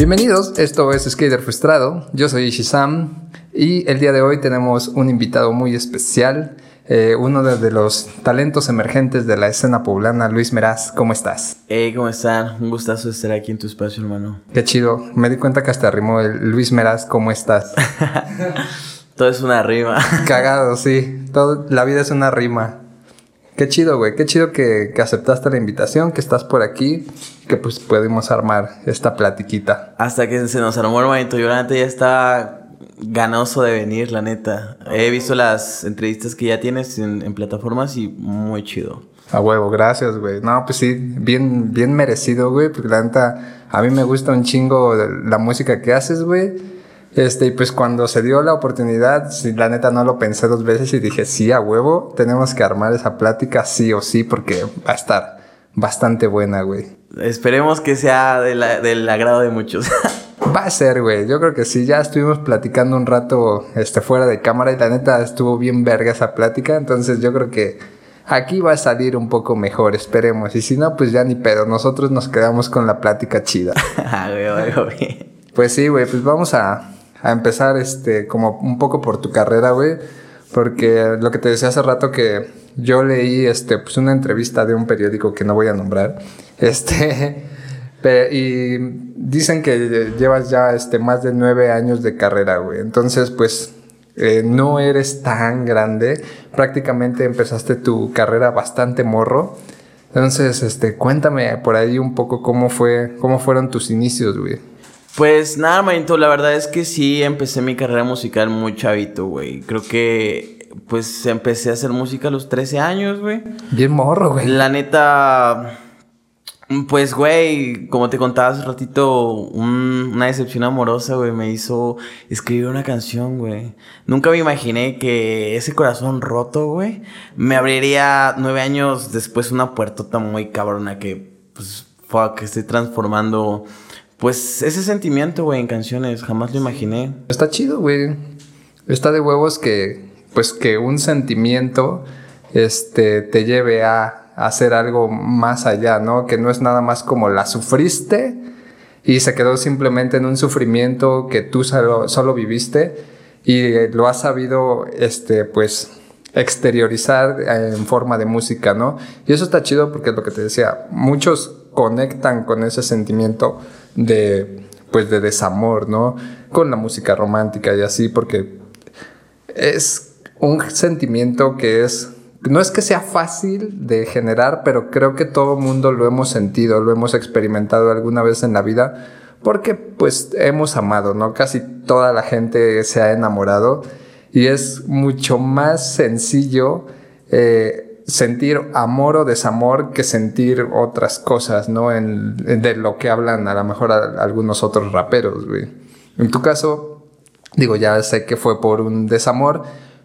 Bienvenidos, esto es Skater Frustrado, yo soy Ishizam y el día de hoy tenemos un invitado muy especial, eh, uno de, los talentos emergentes de la escena poblana, Luis Meraz, ¿cómo estás? Hey, ¿cómo están? Un gustazo estar aquí en tu espacio, hermano. Qué chido, me di cuenta que hasta arrimó el Luis Meraz, ¿cómo estás? Todo es una rima. Cagado, sí, todo, la vida es una rima. Qué chido, güey. Qué chido que, que, aceptaste la invitación, que estás por aquí, que pues pudimos armar esta platiquita. Hasta que se nos armó el momento. Yo la neta ya estaba ganoso de venir, la neta. He visto las entrevistas que ya tienes en, en plataformas y muy chido. A huevo, gracias, güey. No, pues sí, bien, bien merecido, güey, porque la neta, a mí me gusta un chingo la música que haces, güey. Este, y pues cuando se dio la oportunidad, sí, la neta no lo pensé dos veces y dije, sí, a huevo, tenemos que armar esa plática sí o sí porque va a estar bastante buena, güey. Esperemos que sea de la, del agrado de muchos. va a ser, güey. Yo creo que sí, ya estuvimos platicando un rato este, fuera de cámara y la neta estuvo bien verga esa plática, entonces yo creo que aquí va a salir un poco mejor, esperemos. Y si no, pues ya ni pedo, nosotros nos quedamos con la plática chida. pues sí, güey, pues vamos a a empezar este como un poco por tu carrera, güey, porque lo que te decía hace rato que yo leí este pues una entrevista de un periódico que no voy a nombrar, este y dicen que llevas ya este más de nueve años de carrera, güey, entonces pues eh, no eres tan grande, prácticamente empezaste tu carrera bastante morro. Entonces, este, cuéntame por ahí un poco cómo fue, cómo fueron tus inicios, güey. Pues nada, manito, la verdad es que sí empecé mi carrera musical muy chavito, güey. Creo que pues empecé a hacer música a los 13 años, güey. Bien morro, güey. La neta, pues, güey, como te contaba hace ratito, un, una decepción amorosa, güey, me hizo escribir una canción, güey. Nunca me imaginé que ese corazón roto, güey, me abriría nueve años después una puertota muy cabrona que, pues, fuck, que estoy transformando pues ese sentimiento, güey, en canciones, jamás lo imaginé. Está chido, güey. Está de huevos que, pues que un sentimiento, este, te lleve a, hacer algo más allá, ¿no? Que no es nada más como la sufriste y se quedó simplemente en un sufrimiento que tú solo, solo viviste y lo has sabido, este, pues, exteriorizar en forma de música, ¿no? Y eso está chido porque es lo que te decía, muchos conectan con ese sentimiento de, pues, de desamor, ¿no? Con la música romántica y así, porque es un sentimiento que es, no es que sea fácil de generar, pero creo que todo mundo lo hemos sentido, lo hemos experimentado alguna vez en la vida, porque pues hemos amado, ¿no? Casi toda la gente se ha enamorado y es mucho más sencillo eh, sentir amor o desamor que sentir otras cosas, ¿no? En, de lo que hablan a lo mejor algunos otros raperos, güey. En tu caso, digo, ya sé que fue por un desamor,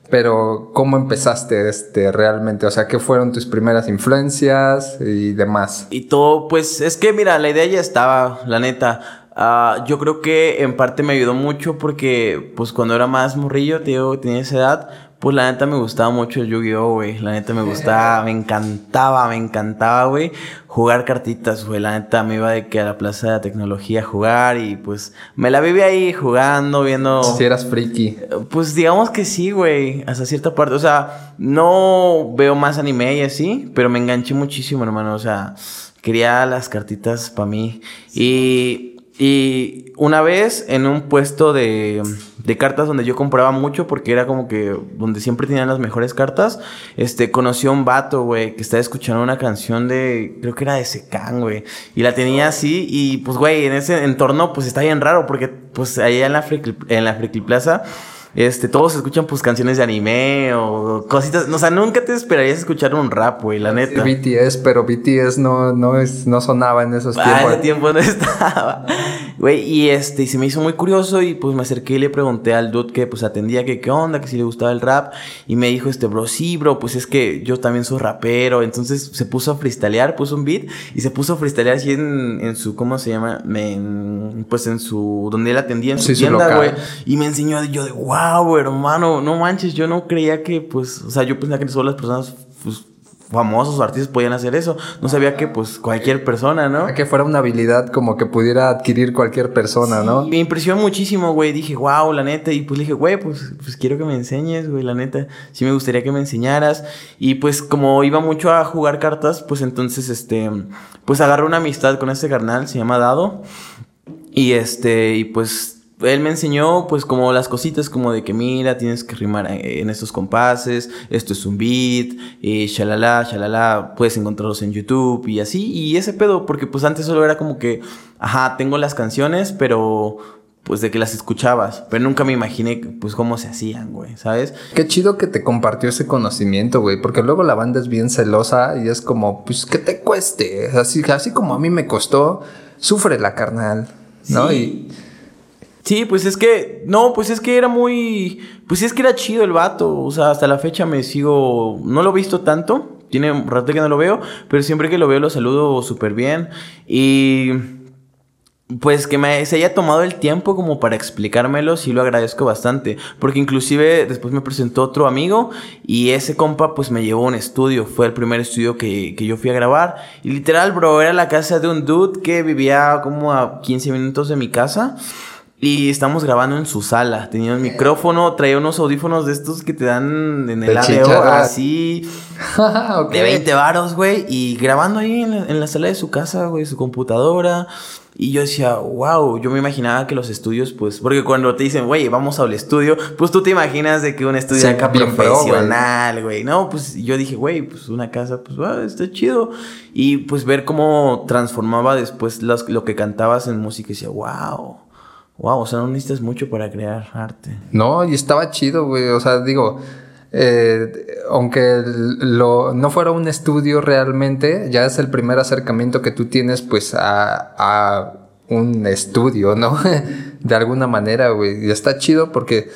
pero ¿cómo empezaste este realmente? O sea, ¿qué fueron tus primeras influencias y demás? Y todo, pues es que mira, la idea ya estaba, la neta. Uh, yo creo que en parte me ayudó mucho porque, pues cuando era más morrillo, tío, tenía esa edad, pues la neta me gustaba mucho el Yu-Gi-Oh, güey. La neta me gustaba, me encantaba, me encantaba, güey. Jugar cartitas, güey. La neta me iba de que a la plaza de la tecnología a jugar y pues me la viví ahí jugando, viendo. Si eras friki. Pues digamos que sí, güey. Hasta cierta parte. O sea, no veo más anime y así, pero me enganché muchísimo, hermano. O sea, quería las cartitas para mí. Y y una vez en un puesto de, de, cartas donde yo compraba mucho porque era como que donde siempre tenían las mejores cartas, este, conocí a un vato, güey, que estaba escuchando una canción de, creo que era de Secan, güey. Y la tenía así y pues, güey, en ese entorno pues está bien raro porque pues allá en la Friki, en la Friki Plaza este, todos escuchan pues canciones de anime o cositas. O sea, nunca te esperarías escuchar un rap, güey, la neta. BTS, pero BTS no, no, es, no sonaba en esos tiempos. Ah, ese tiempo no estaba. Güey, y este, y se me hizo muy curioso y pues me acerqué y le pregunté al dude que pues atendía que qué onda, que si le gustaba el rap. Y me dijo este, bro, sí, bro, pues es que yo también soy rapero. Entonces se puso a freestylear, puso un beat y se puso a freestylear así en, en su, ¿cómo se llama? pues en su, donde él atendía en su tienda, güey. Y me enseñó yo de, wow wow, hermano, no manches, yo no creía que, pues, o sea, yo pensaba que solo las personas pues, famosos o artistas podían hacer eso. No sabía que pues cualquier persona, ¿no? Que fuera una habilidad como que pudiera adquirir cualquier persona, ¿no? Me impresionó muchísimo, güey. Dije, wow, la neta. Y pues le dije, güey, pues, pues quiero que me enseñes, güey, la neta. Sí me gustaría que me enseñaras. Y pues como iba mucho a jugar cartas, pues entonces, este, pues agarré una amistad con este carnal, se llama Dado. Y este, y pues él me enseñó pues como las cositas como de que mira, tienes que rimar en estos compases, esto es un beat, y shalala, shalala, puedes encontrarlos en YouTube y así, y ese pedo, porque pues antes solo era como que, ajá, tengo las canciones, pero pues de que las escuchabas, pero nunca me imaginé pues cómo se hacían, güey, ¿sabes? Qué chido que te compartió ese conocimiento, güey, porque luego la banda es bien celosa y es como, pues que te cueste, así, así como a mí me costó, sufre la carnal, ¿no? Y Sí, pues es que, no, pues es que era muy, pues es que era chido el vato, o sea, hasta la fecha me sigo, no lo he visto tanto, tiene un rato que no lo veo, pero siempre que lo veo lo saludo súper bien y pues que me, se haya tomado el tiempo como para explicármelo, sí lo agradezco bastante. Porque inclusive después me presentó otro amigo y ese compa pues me llevó a un estudio. Fue el primer estudio que, que yo fui a grabar. Y literal, bro, era la casa de un dude que vivía como a 15 minutos de mi casa. Y estamos grabando en su sala. Tenía un micrófono, traía unos audífonos de estos que te dan en el ADO, así. De 20 varos, güey. Y grabando ahí en la, sala de su casa, güey, su computadora. Y yo decía, wow, yo me imaginaba que los estudios, pues, porque cuando te dicen, güey, vamos al estudio, pues tú te imaginas de que un estudio acá profesional, güey. No, pues yo dije, güey, pues una casa, pues, va, está chido. Y pues ver cómo transformaba después lo que cantabas en música, y decía, wow. Wow, o sea, no necesitas mucho para crear arte. No, y estaba chido, güey. O sea, digo, eh, aunque lo, no fuera un estudio realmente, ya es el primer acercamiento que tú tienes, pues, a, a un estudio, ¿no? de alguna manera, güey. Y está chido porque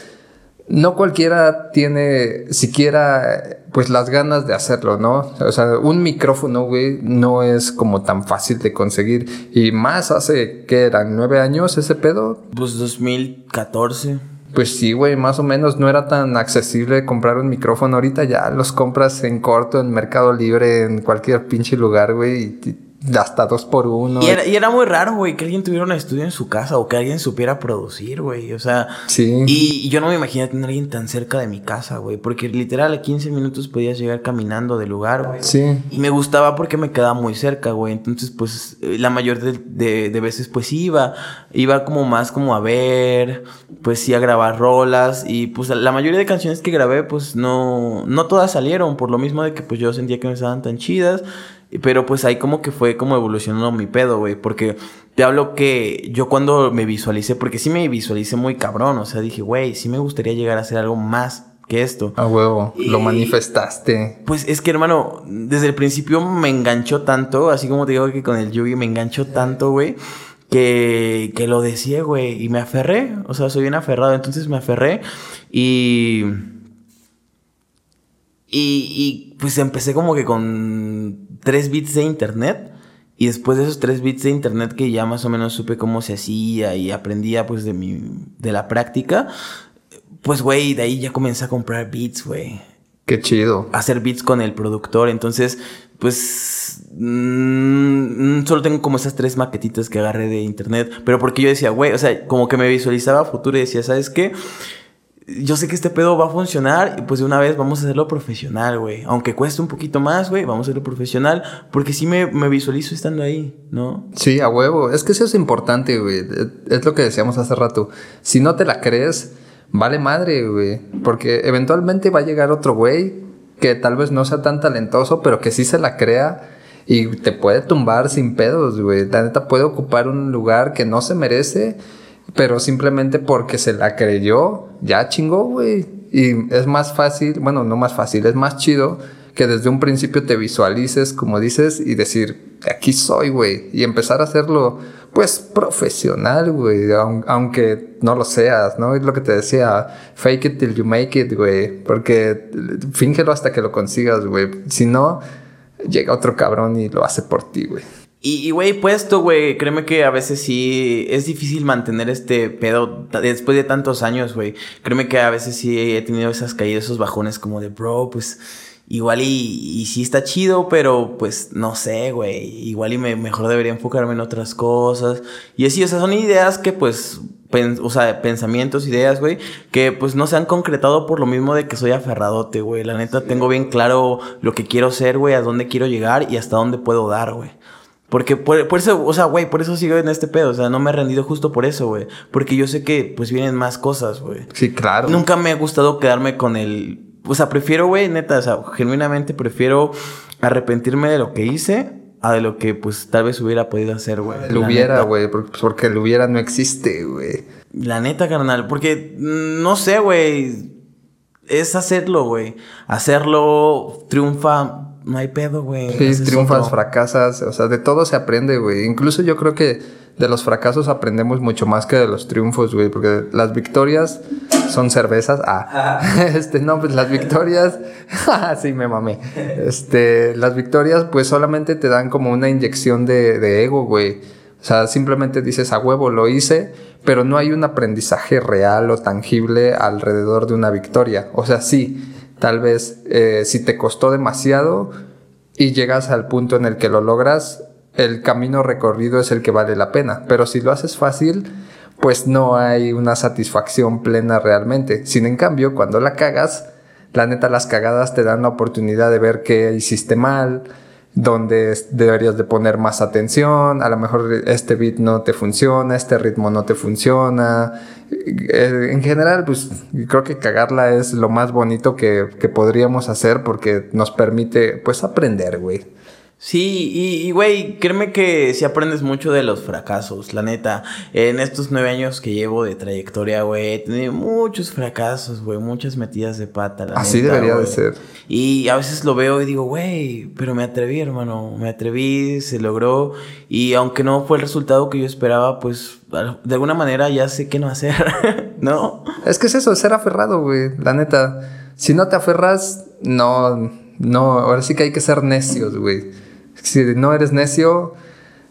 no cualquiera tiene siquiera pues las ganas de hacerlo, ¿no? O sea, un micrófono, güey, no es como tan fácil de conseguir. Y más hace, ¿qué eran? ¿Nueve años ese pedo? Pues 2014. Pues sí, güey, más o menos no era tan accesible comprar un micrófono. Ahorita ya los compras en corto, en Mercado Libre, en cualquier pinche lugar, güey. Y hasta dos por uno. Y era, muy raro, güey, que alguien tuviera un estudio en su casa o que alguien supiera producir, güey. O sea, sí. Y, yo no me imaginé tener a alguien tan cerca de mi casa, güey. Porque literal a 15 minutos podías llegar caminando del lugar, güey. Sí. Y me gustaba porque me quedaba muy cerca, güey. Entonces, pues, eh, la mayor de, de, veces, pues iba. Iba como más como a ver, pues sí, a grabar rolas. Y pues la mayoría de canciones que grabé, pues no, no todas salieron. Por lo mismo de que pues yo sentía que no estaban tan chidas. Pero pues ahí como que fue como evolucionando mi pedo, güey. Porque te hablo que yo cuando me visualicé, porque sí me visualicé muy cabrón. O sea, dije, güey, sí me gustaría llegar a hacer algo más que esto. A huevo, lo manifestaste. Pues es que, hermano, desde el principio me enganchó tanto, así como te digo que con el Yugi me enganchó tanto, güey, que, que lo decía, güey, y me aferré. O sea, soy bien aferrado, entonces me aferré y y, pues empecé como que con tres bits de internet. Y después de esos tres bits de internet que ya más o menos supe cómo se hacía y aprendía pues de mi, de la práctica, pues güey, de ahí ya comencé a comprar beats, güey. Qué chido. hacer beats con el productor. Entonces, pues mm, solo tengo como esas tres maquetitas que agarré de internet. Pero porque yo decía, güey, o sea, como que me visualizaba futuro y decía, ¿sabes qué? Yo sé que este pedo va a funcionar y pues de una vez vamos a hacerlo profesional, güey. Aunque cueste un poquito más, güey, vamos a hacerlo profesional porque sí me, visualizo estando ahí, ¿no? Sí, a huevo. Es que eso es importante, güey. Es lo que decíamos hace rato. Si no te la crees, vale madre, güey. Porque eventualmente va a llegar otro güey que tal vez no sea tan talentoso, pero que sí se la crea. Y te puede tumbar sin pedos, güey. La neta puede ocupar un lugar que no se merece pero simplemente porque se la creyó, ya chingó, güey. Y es más fácil, bueno, no más fácil, es más chido que desde un principio te visualices, como dices, y decir, aquí soy, güey. Y empezar a hacerlo, pues, profesional, güey. Aunque no lo seas, ¿no? Es lo que te decía, fake it till you make it, güey. Porque fíngelo hasta que lo consigas, güey. Si no, llega otro cabrón y lo hace por ti, güey. Y, güey, puesto, güey, créeme que a veces sí es difícil mantener este pedo después de tantos años, güey. Créeme que a veces sí he tenido esas caídas, esos bajones como de, bro, pues igual y, y sí está chido, pero pues no sé, güey. Igual y me, mejor debería enfocarme en otras cosas. Y así, o sea, son ideas que pues, o sea, pensamientos, ideas, güey, que pues no se han concretado por lo mismo de que soy aferradote, güey. La neta, tengo bien claro lo que quiero ser, güey, a dónde quiero llegar y hasta dónde puedo dar, güey. Porque por, por, eso, o sea, güey, por eso sigo en este pedo. O sea, no me he rendido justo por eso, güey. Porque yo sé que, pues, vienen más cosas, güey. Sí, claro. Nunca me ha gustado quedarme con el o sea, prefiero, güey, neta, o sea, genuinamente prefiero arrepentirme de lo que hice a de lo que, pues, tal vez hubiera podido hacer, güey. Lo hubiera, güey, porque lo hubiera no existe, güey. La neta, carnal, porque, mm, no sé, güey, es hacerlo, güey. Hacerlo triunfa, no hay pedo, güey. Sí, triunfas, fracasas, o sea, de todo se aprende, güey. Incluso yo creo que de los fracasos aprendemos mucho más que de los triunfos, güey, porque las victorias son cervezas. Ah, este, no, pues las victorias, sí, me mamé. Este, las victorias, pues solamente te dan como una inyección de, de ego, güey. O sea, simplemente dices a huevo, lo hice, pero no hay un aprendizaje real o tangible alrededor de una victoria. O sea, sí, tal vez eh, si te costó demasiado y llegas al punto en el que lo logras, el camino recorrido es el que vale la pena. Pero si lo haces fácil, pues no hay una satisfacción plena realmente. Sin en cambio, cuando la cagas, la neta las cagadas te dan la oportunidad de ver qué hiciste mal, dónde deberías de poner más atención, a lo mejor este beat no te funciona, este ritmo no te funciona. Eh, en general, pues creo que cagarla es lo más bonito que, que podríamos hacer porque nos permite pues aprender, güey. Sí, y, güey, créeme que si aprendes mucho de los fracasos, la neta. En estos nueve años que llevo de trayectoria, güey, he tenido muchos fracasos, güey, muchas metidas de pata, la Así debería de ser. Y a veces lo veo y digo, güey, pero me atreví, hermano, me atreví, se logró. Y aunque no fue el resultado que yo esperaba, pues de alguna manera ya sé qué no hacer, ¿no? Es que es eso, ser aferrado, güey, la neta. Si no te aferras, no, no, ahora sí que hay que ser necios, güey. Si no eres necio,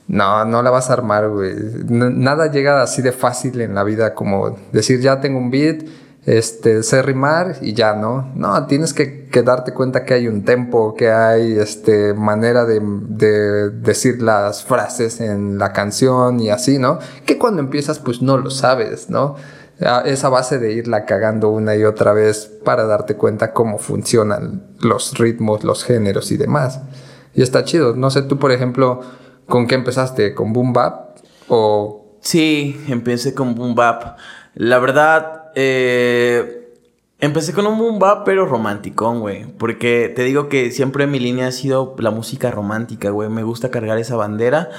no, no la vas a armar, güey. Nada llega así de fácil en la vida como decir, ya tengo un beat, este, sé rimar y ya, ¿no? No, tienes que, darte cuenta que hay un tempo, que hay este, manera de, de, decir las frases en la canción y así, ¿no? Que cuando empiezas, pues no lo sabes, ¿no? Esa base de irla cagando una y otra vez para darte cuenta cómo funcionan los ritmos, los géneros y demás. Y está chido. No sé, tú, por ejemplo, ¿con qué empezaste? ¿Con Boom Bap? ¿O...? Sí, empecé con Boom Bap. La verdad, eh... Empecé con un boom bap, pero romanticón, güey. Porque te digo que siempre mi línea ha sido la música romántica, güey. Me gusta cargar esa bandera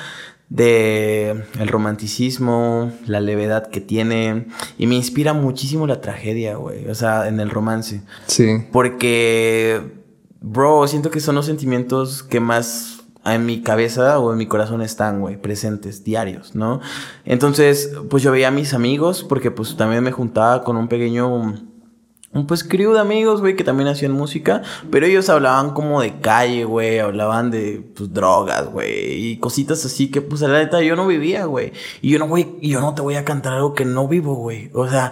de el romanticismo, la levedad que tiene. Y me inspira muchísimo la tragedia, güey. O sea, en el romance. Sí. Porque Bro, siento que son los sentimientos que más en mi cabeza o en mi corazón están, güey, presentes, diarios, ¿no? Entonces, pues yo veía a mis amigos, porque pues también me juntaba con un pequeño, un pues crew de amigos, güey, que también hacían música, pero ellos hablaban como de calle, güey, hablaban de, pues, drogas, güey, y cositas así que, pues, la neta, yo no vivía, güey. Y yo no, güey, yo no te voy a cantar algo que no vivo, güey. O sea,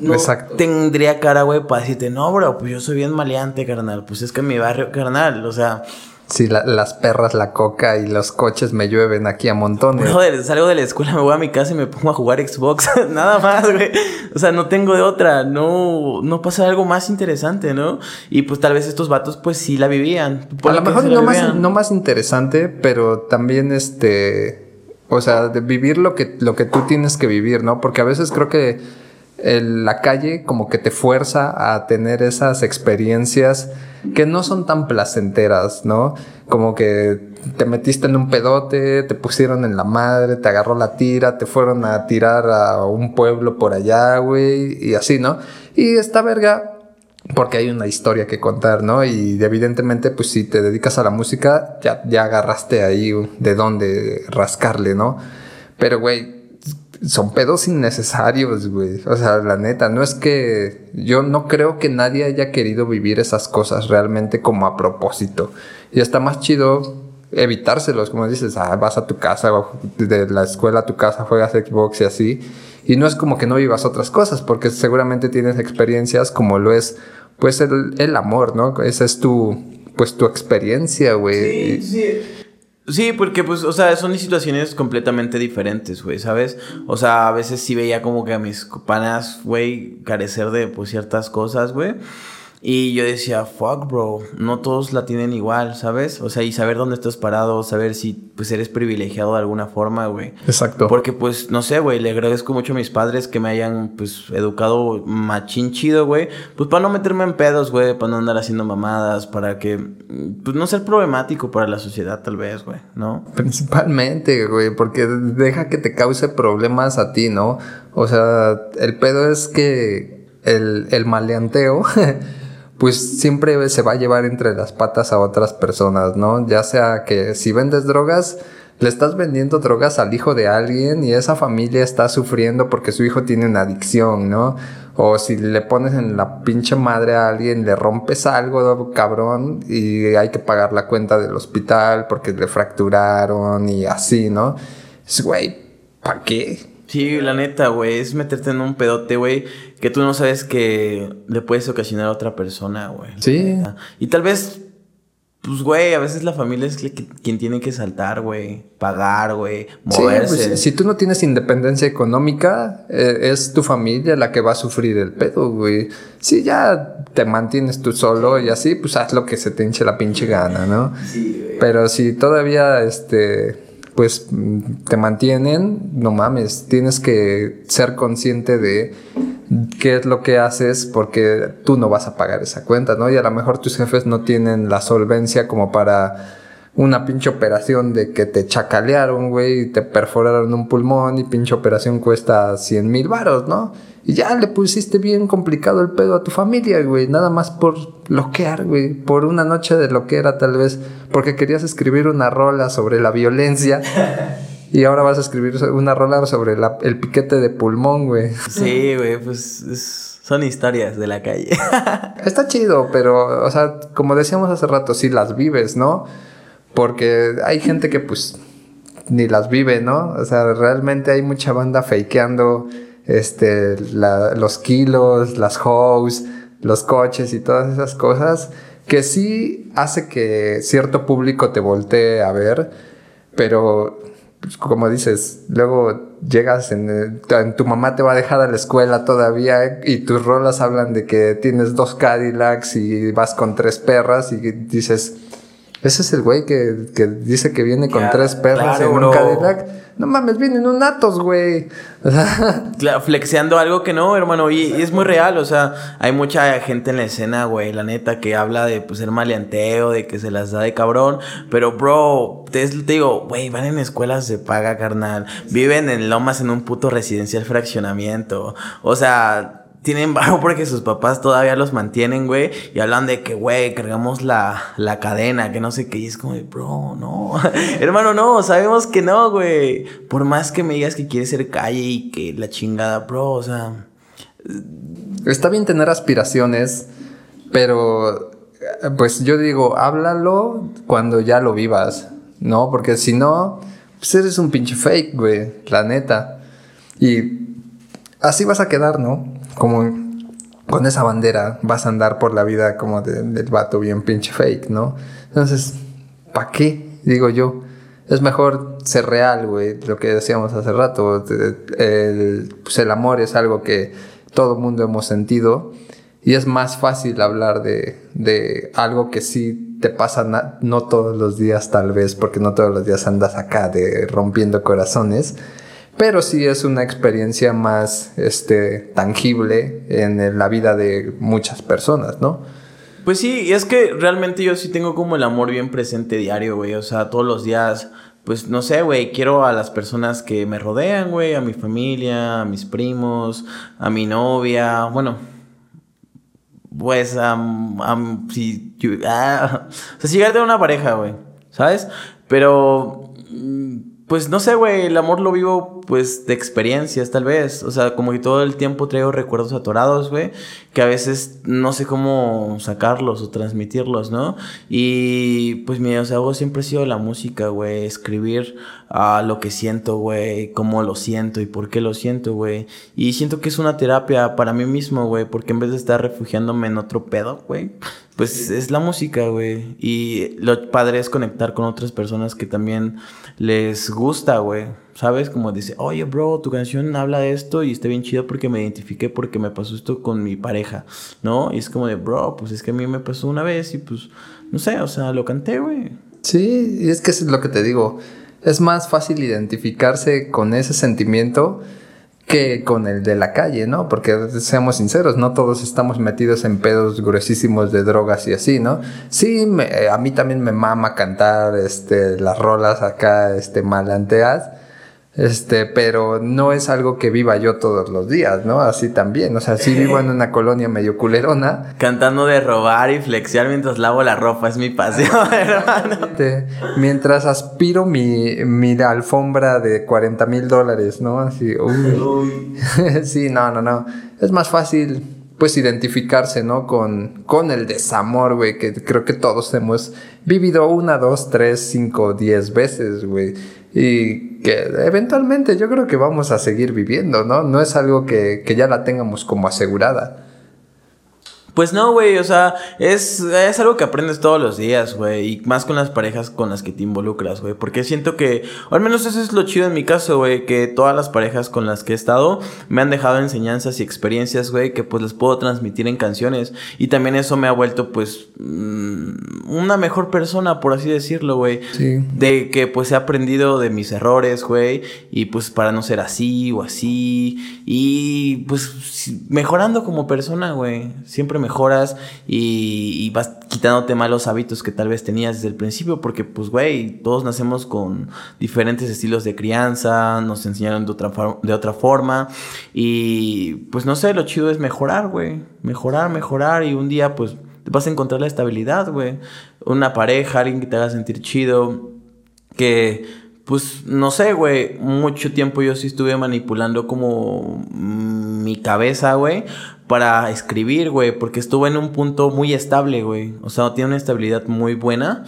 no Exacto. tendría cara, güey, para decirte, no, bro, pues yo soy bien maleante, carnal. Pues es que en mi barrio, carnal, o sea. Sí, las perras, la coca y los coches me llueven aquí a montones. Joder, salgo de la escuela, me voy a mi casa y me pongo a jugar Xbox. Nada más, güey. O sea, no tengo de otra. No, no pasa algo más interesante, ¿no? Y pues tal vez estos vatos, pues sí la vivían. A lo mejor no más, no más interesante, pero también este. O sea, de vivir lo que, lo que tú tienes que vivir, ¿no? Porque a veces creo que la calle como que te fuerza a tener esas experiencias que no son tan placenteras, ¿no? Como que te metiste en un pedote, te pusieron en la madre, te agarró la tira, te fueron a tirar a un pueblo por allá, güey, y así, ¿no? Y esta verga, porque hay una historia que contar, ¿no? Y evidentemente, pues si te dedicas a la música, ya, ya agarraste ahí de dónde rascarle, ¿no? Pero, güey, son pedos innecesarios, güey. O sea, la neta, no es que yo no creo que nadie haya querido vivir esas cosas realmente como a propósito. Y está más chido evitárselos, como dices, ah, vas a tu casa, de la escuela a tu casa, juegas Xbox y así. Y no es como que no vivas otras cosas, porque seguramente tienes experiencias como lo es, pues, el, el amor, ¿no? Ese es tu, pues tu experiencia, güey. Sí, sí. Sí, porque pues, o sea, son situaciones completamente diferentes, güey, ¿sabes? O sea, a veces sí veía como que a mis panas, güey, carecer de pues ciertas cosas, güey. Y yo decía, fuck, bro, no todos la tienen igual, ¿sabes? O sea, y saber dónde estás parado, saber si pues eres privilegiado de alguna forma, güey. Exacto. Porque pues, no sé, güey, le agradezco mucho a mis padres que me hayan pues educado machín chido, güey. Pues para no meterme en pedos, güey, para no andar haciendo mamadas, para que, pues no ser problemático para la sociedad tal vez, güey, ¿no? Principalmente, güey, porque deja que te cause problemas a ti, ¿no? O sea, el pedo es que el, el maleanteo... pues siempre se va a llevar entre las patas a otras personas, ¿no? Ya sea que si vendes drogas, le estás vendiendo drogas al hijo de alguien y esa familia está sufriendo porque su hijo tiene una adicción, ¿no? O si le pones en la pinche madre a alguien, le rompes algo, cabrón, y hay que pagar la cuenta del hospital porque le fracturaron y así, ¿no? Es, güey, ¿para qué? Sí, la neta, güey, es meterte en un pedote, güey, que tú no sabes que le puedes ocasionar a otra persona, güey. Sí. Y tal vez, pues, güey, a veces la familia es quien tiene que saltar, güey, pagar, güey, moverse. Sí, pues, si tú no tienes independencia económica, eh, es tu familia la que va a sufrir el pedo, güey. Si ya te mantienes tú solo y así, pues haz lo que se te hinche la pinche gana, ¿no? Sí, güey. Pero si todavía, este pues te mantienen, no mames, tienes que ser consciente de qué es lo que haces porque tú no vas a pagar esa cuenta, ¿no? Y a lo mejor tus jefes no tienen la solvencia como para una pinche operación de que te chacalearon, güey, y te perforaron un pulmón y pinche operación cuesta 100 mil varos, ¿no? Y ya le pusiste bien complicado el pedo a tu familia, güey, nada más por loquear, güey, por una noche de loquera tal vez, porque querías escribir una rola sobre la violencia. Y ahora vas a escribir una rola sobre el piquete de pulmón, güey. Sí, güey, pues son historias de la calle. Está chido, pero, o sea, como decíamos hace rato, si las vives, ¿no? Porque hay gente que pues ni las vive, ¿no? O sea, realmente hay mucha banda fakeando este, los kilos, las hoes, los coches y todas esas cosas que sí hace que cierto público te voltee a ver, pero pues, como dices, luego llegas en, tu mamá te va a dejar a la escuela todavía y tus rolas hablan de que tienes dos Cadillacs y vas con tres perras y dices, ese es el güey que, dice que viene con tres perras en un Cadillac. No mames, vienen un Atos, güey. flexeando algo que no, hermano. Y, es muy real. O sea, hay mucha gente en la escena, güey, la neta, que habla de pues, ser maleanteo, de que se las da de cabrón. Pero, bro, te, te digo, güey, van en escuelas de paga, carnal. Viven en Lomas en un puto residencial fraccionamiento. O sea, tienen bajo porque sus papás todavía los mantienen, güey. Y hablan de que, güey, cargamos la, la cadena, que no sé qué. Y es como, bro, no. Hermano, no, sabemos que no, güey. Por más que me digas que quieres ser calle y que la chingada, bro, o sea. Está bien tener aspiraciones, pero pues yo digo, háblalo cuando ya lo vivas, ¿no? Porque si no, pues eres un pinche fake, güey, la neta. Y así vas a quedar, ¿no? Como con esa bandera vas a andar por la vida como del vato bien pinche fake, ¿no? Entonces, ¿para qué? Digo yo. Es mejor ser real, güey, lo que decíamos hace rato. El, pues el amor es algo que todo mundo hemos sentido y es más fácil hablar de, de algo que sí te pasa no todos los días tal vez, porque no todos los días andas acá de rompiendo corazones pero sí es una experiencia más este, tangible en la vida de muchas personas, ¿no? Pues sí, y es que realmente yo sí tengo como el amor bien presente diario, güey. O sea, todos los días, pues no sé, güey, quiero a las personas que me rodean, güey, a mi familia, a mis primos, a mi novia, bueno. Pues, um, si, ah, o sea, si llegar a una pareja, güey, ¿sabes? Pero mm, pues no sé, güey, el amor lo vivo pues de experiencias tal vez. O sea, como que todo el tiempo traigo recuerdos atorados, güey, que a veces no sé cómo sacarlos o transmitirlos, ¿no? Y pues mi desahogo siempre ha sido la música, güey, escribir a lo que siento, güey, cómo lo siento y por qué lo siento, güey. Y siento que es una terapia para mí mismo, güey, porque en vez de estar refugiándome en otro pedo, güey, pues es la música, güey. Y lo padre es conectar con otras personas que también les gusta, güey. ¿Sabes? Como dice, oye, bro, tu canción habla de esto y está bien chido porque me identifiqué porque me pasó esto con mi pareja, ¿no? Y es como de, bro, pues es que a mí me pasó una vez y pues, no sé, o sea, lo canté, güey. Sí, y es que es lo que te digo. Es más fácil identificarse con ese sentimiento que con el de la calle, ¿no? Porque seamos sinceros, no todos estamos metidos en pedos gruesísimos de drogas y así, ¿no? Sí, a mí también me mama cantar este, las rolas acá este, malanteas este, pero no es algo que viva yo todos los días, ¿no? Así también. O sea, sí vivo en una colonia medio culerona. Cantando de robar y flexiar mientras lavo la ropa, es mi pasión, hermano. Mientras aspiro mi, mi alfombra de 40 mil dólares, ¿no? Así, uy. sí, no, no, no. Es más fácil pues identificarse, ¿no? Con, con el desamor, güey, que creo que todos hemos vivido una, dos, tres, cinco, diez veces, güey. Y que eventualmente yo creo que vamos a seguir viviendo, ¿no? No es algo que, que ya la tengamos como asegurada. Pues no, güey, o sea, es, es algo que aprendes todos los días, güey, y más con las parejas con las que te involucras, güey, porque siento que, o al menos eso es lo chido en mi caso, güey, que todas las parejas con las que he estado me han dejado enseñanzas y experiencias, güey, que pues les puedo transmitir en canciones, y también eso me ha vuelto, pues, mm, una mejor persona, por así decirlo, güey, sí. de que pues he aprendido de mis errores, güey, y pues para no ser así o así, y pues mejorando como persona, güey, siempre me mejoras y, vas quitándote malos hábitos que tal vez tenías desde el principio, porque pues, güey, todos nacemos con diferentes estilos de crianza, nos enseñaron de otra, de otra forma y pues no sé, lo chido es mejorar, güey, mejorar, mejorar y un día pues vas a encontrar la estabilidad, güey, una pareja, alguien que te haga sentir chido, que pues no sé, güey, mucho tiempo yo sí estuve manipulando como mi cabeza, güey, para escribir, güey, porque estuve en un punto muy estable, güey. O sea, tiene una estabilidad muy buena.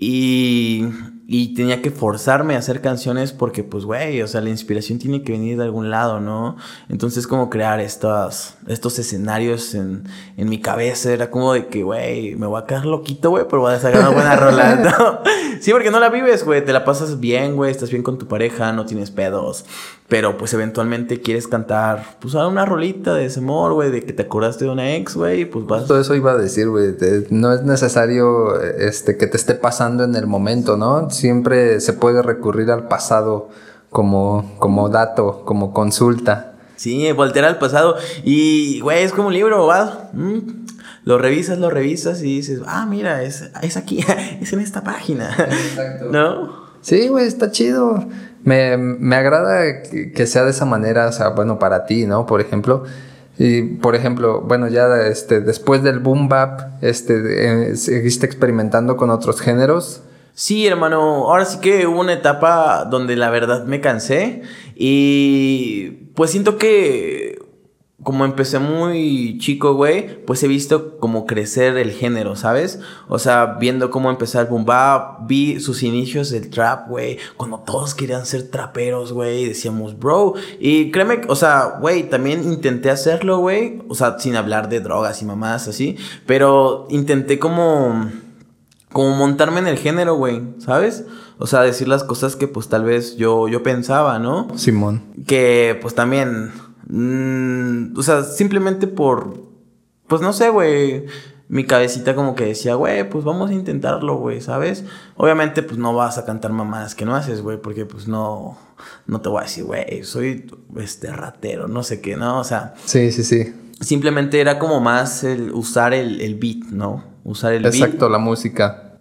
Y, y tenía que forzarme a hacer canciones porque, pues, güey, o sea, la inspiración tiene que venir de algún lado, ¿no? Entonces, como crear estos, estos escenarios en, en mi cabeza era como de que, güey, me voy a quedar loquito, güey, pero voy a sacar una buena rola, ¿no? Sí, porque no la vives, güey, te la pasas bien, güey, estás bien con tu pareja, no tienes pedos. Pero pues eventualmente quieres cantar, pues una rolita de ese amor, güey, de que te acordaste de una ex, güey, pues vas. Todo eso iba a decir, güey. No es necesario este, que te esté pasando en el momento, ¿no? Siempre se puede recurrir al pasado como, como dato, como consulta. Sí, voltear al pasado. Y, güey, es como un libro, vas. Lo revisas, lo revisas y dices, ah, mira, es, es aquí, es en esta página. Exacto. ¿No? Sí, güey, está chido. Me, me agrada que, sea de esa manera, o sea, bueno, para ti, ¿no? Por ejemplo. Y, por ejemplo, bueno, ya este, después del boom bap, este, eh, ¿seguiste experimentando con otros géneros? Sí, hermano, ahora sí que hubo una etapa donde la verdad me cansé y pues siento que como empecé muy chico, güey, pues he visto como crecer el género, ¿sabes? O sea, viendo cómo empezar el boom bap, vi sus inicios del trap, güey, cuando todos querían ser traperos, güey, decíamos, bro, y créeme, o sea, güey, también intenté hacerlo, güey, o sea, sin hablar de drogas y mamás así, pero intenté como como montarme en el género, güey, ¿sabes? O sea, decir las cosas que pues tal vez yo yo pensaba, ¿no? Simón. Que pues también Mm, o sea, simplemente por. Pues no sé, güey. Mi cabecita como que decía, güey, pues vamos a intentarlo, güey, ¿sabes? Obviamente, pues no vas a cantar mamadas que no haces, güey, porque pues no. No te voy a decir, güey, soy este ratero, no sé qué, ¿no? O sea. Sí, sí, sí. Simplemente era como más el usar el, el beat, ¿no? Usar el Exacto, beat. Exacto, la música.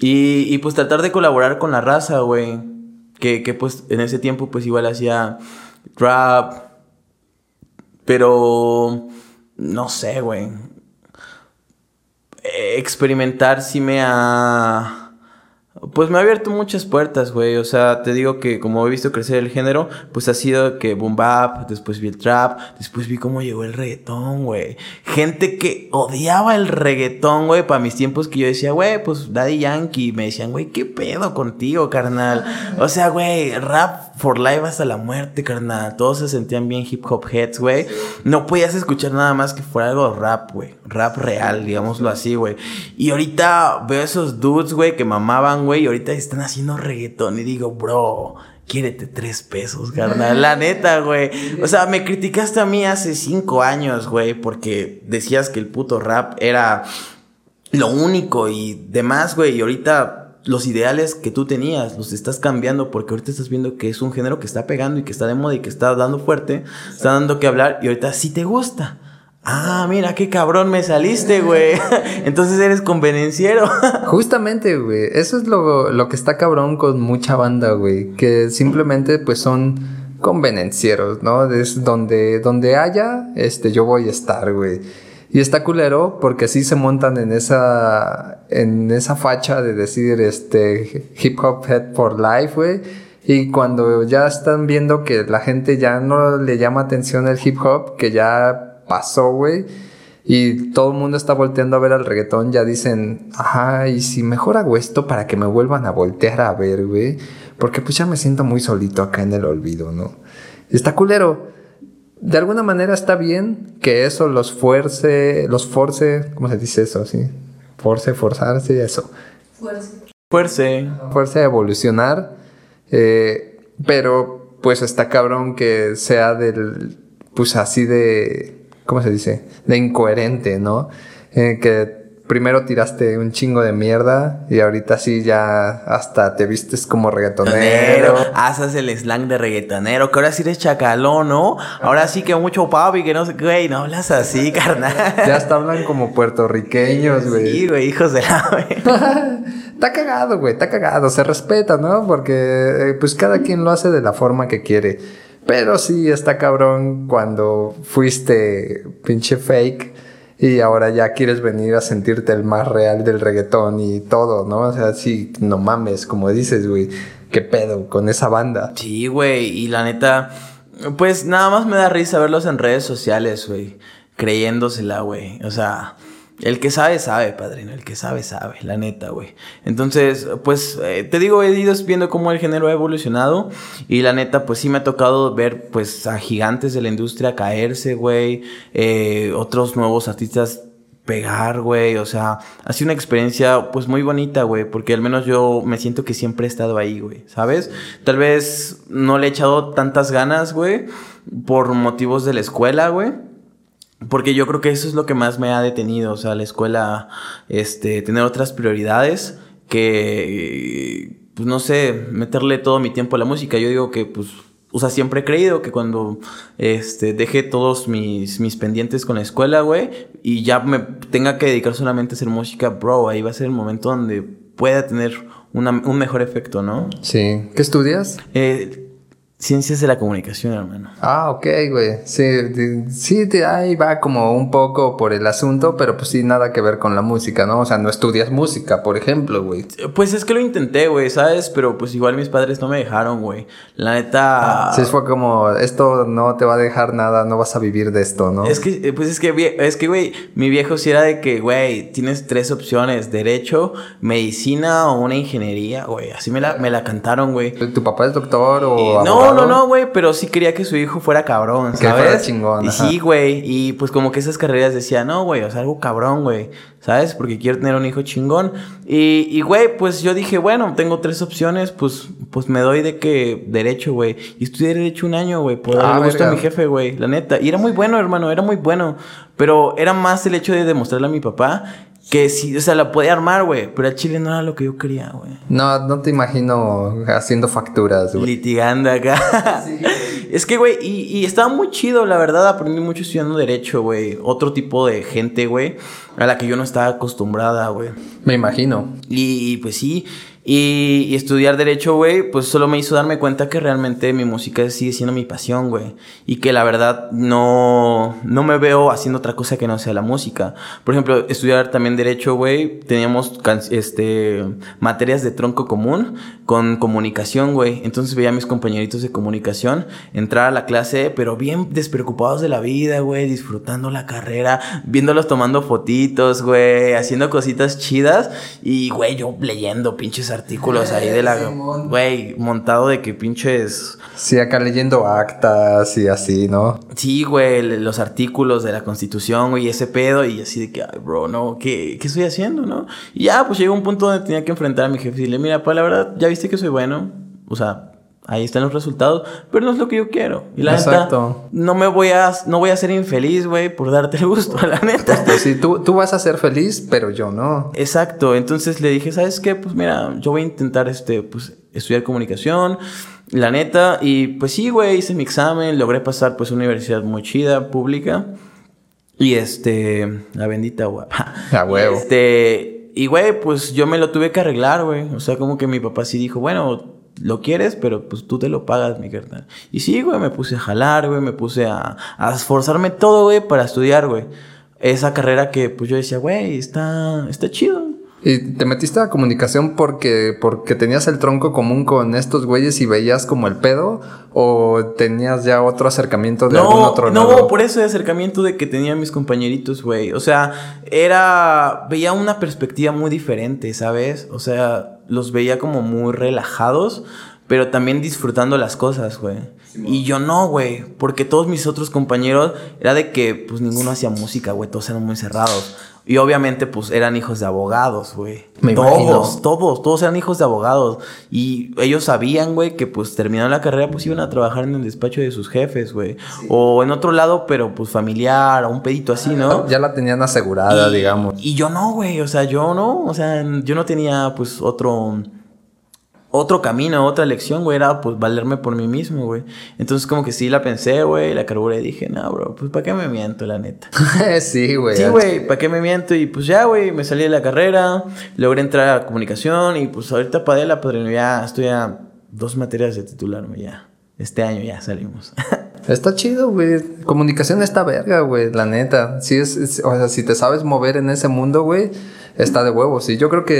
Y, y pues tratar de colaborar con la raza, güey. Que, que pues en ese tiempo pues igual hacía rap, pero, no sé, güey. Experimentar sí me ha... Pues me ha abierto muchas puertas, güey. O sea, te digo que como he visto crecer el género, pues ha sido que boom bap, después vi el trap, después vi cómo llegó el reggaetón, güey. Gente que odiaba el reggaetón, güey, para mis tiempos que yo decía, güey, pues Daddy Yankee. Me decían, güey, ¿qué pedo contigo, carnal? O sea, güey, rap for life hasta la muerte, carnal. Todos se sentían bien hip hop heads, güey. No podías escuchar nada más que fuera algo rap, güey. Rap real, digámoslo así, güey. Y ahorita veo esos dudes, güey, que mamaban, güey, y ahorita están haciendo reggaetón y digo, bro. Quiérete tres pesos, carnal. La neta, güey. O sea, me criticaste a mí hace cinco años, güey, porque decías que el puto rap era lo único y demás, güey. Y ahorita los ideales que tú tenías los estás cambiando porque ahorita estás viendo que es un género que está pegando y que está de moda y que está dando fuerte, está dando que hablar y ahorita sí te gusta. Ah, mira qué cabrón me saliste, güey. Entonces eres convenenciero. Justamente, güey. Eso es lo, lo que está cabrón con mucha banda, güey. Que simplemente pues son convenencieros, ¿no? Es donde, donde haya, este, yo voy a estar, güey. Y está culero porque así se montan en esa, en esa facha de decir, este, hip hop head for life, güey. Y cuando ya están viendo que la gente ya no le llama atención el hip hop, que ya pasó, güey. Y todo el mundo está volteando a ver al reggaetón, ya dicen, ajá, y si mejor hago esto para que me vuelvan a voltear a ver, güey. Porque pues ya me siento muy solito acá en el olvido, ¿no? Está culero de alguna manera está bien que eso los fuerce, los force, ¿cómo se dice eso? Sí, force, forzarse, eso. Fuerce. Fuerce. Fuerce a evolucionar, eh, pero pues está cabrón que sea del, pues así de, ¿cómo se dice? De incoherente, ¿no? Eh, que primero tiraste un chingo de mierda y ahorita sí ya hasta te vistes como reggaetonero. Haces el slang de reggaetonero, que ahora sí eres chacalón, ¿no? Ahora sí que mucho papi, que no sé, güey, no hablas así, carnal. Ya hasta hablan como puertorriqueños, güey. Sí, güey, hijos de la... está cagado, güey, está cagado, se respeta, ¿no? Porque eh, pues cada quien lo hace de la forma que quiere. Pero sí está cabrón cuando fuiste pinche fake y ahora ya quieres venir a sentirte el más real del reggaetón y todo, ¿no? O sea, sí, no mames, como dices, güey, qué pedo con esa banda. Sí, güey, y la neta, pues nada más me da risa verlos en redes sociales, güey, creyéndosela, güey, o sea... El que sabe, sabe, padrino. El que sabe, sabe. La neta, güey. Entonces, pues, eh, te digo, he ido viendo cómo el género ha evolucionado. Y la neta, pues sí me ha tocado ver, pues, a gigantes de la industria caerse, güey. Eh, otros nuevos artistas pegar, güey. O sea, ha sido una experiencia, pues, muy bonita, güey. Porque al menos yo me siento que siempre he estado ahí, güey. ¿Sabes? Tal vez no le he echado tantas ganas, güey. Por motivos de la escuela, güey porque yo creo que eso es lo que más me ha detenido, o sea, la escuela, este, tener otras prioridades que, pues no sé, meterle todo mi tiempo a la música. Yo digo que, pues, o sea, siempre he creído que cuando, este, deje todos mis, mis pendientes con la escuela, güey, y ya me tenga que dedicar solamente a hacer música, bro, ahí va a ser el momento donde pueda tener un mejor efecto, ¿no? Sí. ¿Qué estudias? Eh, Ciencias de la comunicación, hermano. Ah, ok, güey. Sí, sí, ahí va como un poco por el asunto, pero pues sí, nada que ver con la música, ¿no? O sea, no estudias música, por ejemplo, güey. Pues es que lo intenté, güey, ¿sabes? Pero pues igual mis padres no me dejaron, güey. La neta... Sí, fue como, esto no te va a dejar nada, no vas a vivir de esto, ¿no? Es que, eh, pues es que, es que, güey, mi viejo sí era de que, güey, tienes tres opciones, derecho, medicina o una ingeniería, güey. Así me la, me la cantaron, güey. ¿Tu papá es doctor o... no, no, no, güey, pero sí quería que su hijo fuera cabrón, ¿sabes? Que fuera chingón. Y sí, güey, y pues como que esas carreras decía, no, güey, o sea, algo cabrón, güey, ¿sabes? Porque quiero tener un hijo chingón. Y, güey, pues yo dije, bueno, tengo tres opciones, pues, pues me doy de que derecho, güey. Y estudié derecho un año, güey, por ah, gusto a mi jefe, güey, la neta. Y era muy bueno, hermano, era muy bueno. Pero era más el hecho de demostrarle a mi papá que sí, o sea, la podía armar, güey. Pero el chile no era lo que yo quería, güey. No, no te imagino haciendo facturas, güey. Litigando acá. Es que, güey, y, y, estaba muy chido, la verdad. Aprendí mucho estudiando Derecho, güey. Otro tipo de gente, güey, a la que yo no estaba acostumbrada, güey. Me imagino. Y, y pues sí. Y, estudiar derecho, güey, pues solo me hizo darme cuenta que realmente mi música sigue siendo mi pasión, güey. Y que la verdad no, no me veo haciendo otra cosa que no sea la música. Por ejemplo, estudiar también derecho, güey, teníamos este, materias de tronco común con comunicación, güey. Entonces veía a mis compañeritos de comunicación entrar a la clase, pero bien despreocupados de la vida, güey, disfrutando la carrera, viéndolos tomando fotitos, güey, haciendo cositas chidas y, güey, yo leyendo pinches artículos ahí de la, güey, montado de que pinches... Sí, acá leyendo actas y así, ¿no? Sí, güey, los artículos de la Constitución, güey, ese pedo y así de que, ay, bro, no, ¿qué, ¿qué estoy haciendo, no? Y ya, pues llegó un punto donde tenía que enfrentar a mi jefe y decirle, mira, pues la verdad, ya viste que soy bueno, o sea, ahí están los resultados, pero no es lo que yo quiero. Y la Exacto. neta, no me voy a, no voy a ser infeliz, güey, por darte el gusto, la neta. Pues, sí, tú, tú vas a ser feliz, pero yo no. Exacto, entonces le dije, ¿sabes qué? Pues mira, yo voy a intentar, este, pues, estudiar comunicación, la neta, y pues sí, güey, hice mi examen, logré pasar, pues, una universidad muy chida, pública, y este, la bendita guapa. A huevo. Este, y güey, pues yo me lo tuve que arreglar, güey, o sea, como que mi papá sí dijo, bueno, lo quieres, pero pues tú te lo pagas, mi carnal. Y sí, güey, me puse a jalar, güey, me puse a, a esforzarme todo, güey, para estudiar, güey. Esa carrera que pues yo decía, güey, está, está chido. ¿Y te metiste a comunicación porque, porque tenías el tronco común con estos güeyes y veías como el pedo? ¿O tenías ya otro acercamiento de algún otro lado? No, por ese acercamiento de que tenía mis compañeritos, güey. O sea, era. Veía una perspectiva muy diferente, ¿sabes? O sea, los veía como muy relajados, pero también disfrutando las cosas, güey. Y yo no, güey, porque todos mis otros compañeros era de que pues ninguno hacía música, güey, todos eran muy cerrados. Y obviamente, pues eran hijos de abogados, güey. todos, todos, todos eran hijos de abogados. Y ellos sabían, güey, que pues terminando la carrera, pues iban a trabajar en el despacho de sus jefes, güey. O en otro lado, pero pues familiar, o un pedito así, ¿no? Ya la tenían asegurada, digamos. Y yo no, güey. O sea, yo no. O sea, yo no tenía, pues, otro otro camino, otra lección, güey, era pues valerme por mí mismo, güey. Entonces como que sí la pensé, güey, la carburé y dije, no, bro, pues ¿para qué me miento, la neta? sí, güey. Sí, güey, ¿para qué me miento? Y pues ya, güey, me salí de la carrera, logré entrar a comunicación y pues ahorita para la padrino, ya estoy a dos materias de titularme ya. Este año ya salimos. Está chido, güey. Comunicación está verga, güey, la neta. Si es, o sea, si te sabes mover en ese mundo, güey, está de huevos. Y yo creo que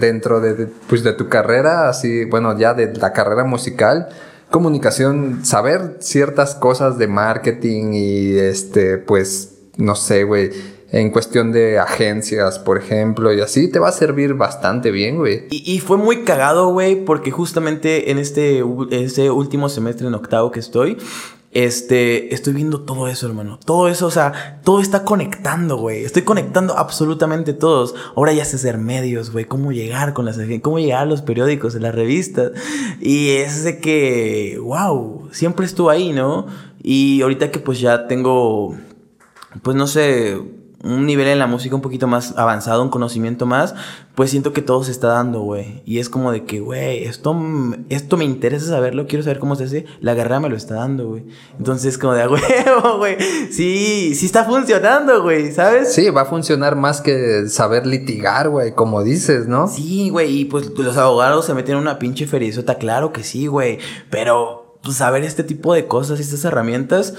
dentro de, pues, de tu carrera, así, bueno, ya de la carrera musical, comunicación, saber ciertas cosas de marketing y este, pues, no sé, güey, en cuestión de agencias, por ejemplo, y así, te va a servir bastante bien, güey. Y, fue muy cagado, güey, porque justamente en este, este último semestre en octavo que estoy, este, estoy viendo todo eso, hermano. Todo eso, o sea, todo está conectando, güey. Estoy conectando absolutamente todos. Ahora ya sé hacer medios, güey. Cómo llegar con las cómo llegar a los periódicos, a las revistas. Y es de que, wow, siempre estuvo ahí, ¿no? Y ahorita que pues ya tengo, pues no sé, un nivel en la música un poquito más avanzado, un conocimiento más, pues siento que todo se está dando, güey. Y es como de que, güey, esto, esto me interesa saberlo, quiero saber cómo se hace. La guerra me lo está dando, güey. Entonces, como de, huevo, güey. Sí, sí está funcionando, güey, ¿sabes? Sí, va a funcionar más que saber litigar, güey, como dices, ¿no? Sí, güey. Y pues los abogados se meten en una pinche ferizota, claro que sí, güey. Pero pues, saber este tipo de cosas, estas herramientas,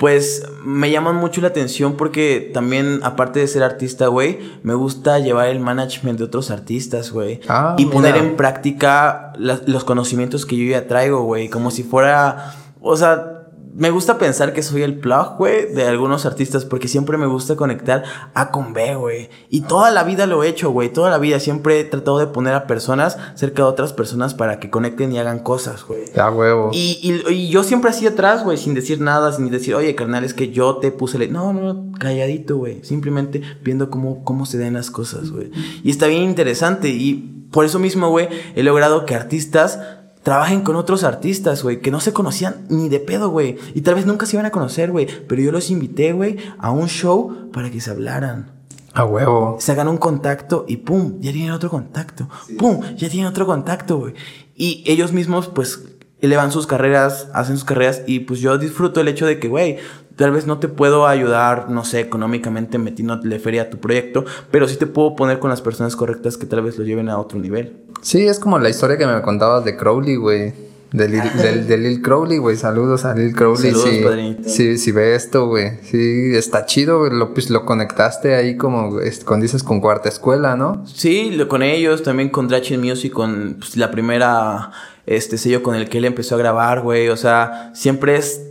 pues me llaman mucho la atención porque también, aparte de ser artista, güey, me gusta llevar el management de otros artistas, güey. Ah, y poner en práctica los conocimientos que yo ya traigo, güey. Como si fuera, o sea, me gusta pensar que soy el plug, güey, de algunos artistas porque siempre me gusta conectar A con B, güey. Y toda la vida lo he hecho, güey. Toda la vida siempre he tratado de poner a personas cerca de otras personas para que conecten y hagan cosas, güey. Ya, huevo. Y, y, yo siempre así atrás, güey, sin decir nada, sin decir, oye, carnal, es que yo te puse... Le no, no, calladito, güey. Simplemente viendo cómo, cómo se den las cosas, güey. Y está bien interesante. Y por eso mismo, güey, he logrado que artistas trabajen con otros artistas, güey, que no se conocían ni de pedo, güey. Y tal vez nunca se iban a conocer, güey. Pero yo los invité, güey, a un show para que se hablaran. A huevo. Se hagan un contacto y pum, ya tienen otro contacto. Pum, ya tienen otro contacto, güey. Y ellos mismos, pues, elevan sus carreras, hacen sus carreras y pues yo disfruto el hecho de que, güey, tal vez no te puedo ayudar, no sé, económicamente metiéndole feria a tu proyecto, pero sí te puedo poner con las personas correctas que tal vez lo lleven a otro nivel. Sí, es como la historia que me contabas de Crowley, güey. De Lil, de, Lil Crowley, güey. Saludos a Lil Crowley. Saludos, sí, sí, ve esto, güey. Sí, está chido, Lo, pues, lo conectaste ahí como, con dices, con cuarta escuela, ¿no? Sí, lo, con ellos, también con Drachen Music, con pues, la primera este sello con el que él empezó a grabar, güey. O sea, siempre es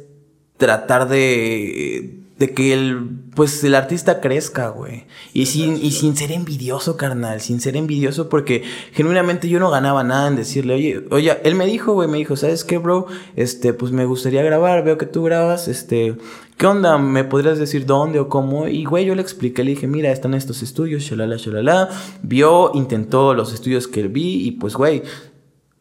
tratar de de que el, pues el artista crezca, güey. Y sin, y sin ser envidioso, carnal, sin ser envidioso porque genuinamente yo no ganaba nada en decirle, oye, oye, él me dijo, güey, me dijo, ¿sabes qué, bro? Este, pues me gustaría grabar, veo que tú grabas, este, ¿qué onda? ¿Me podrías decir dónde o cómo? Y, güey, yo le expliqué, le dije, mira, están estos estudios, shalala, shalala. Vio, intentó los estudios que vi y pues, güey,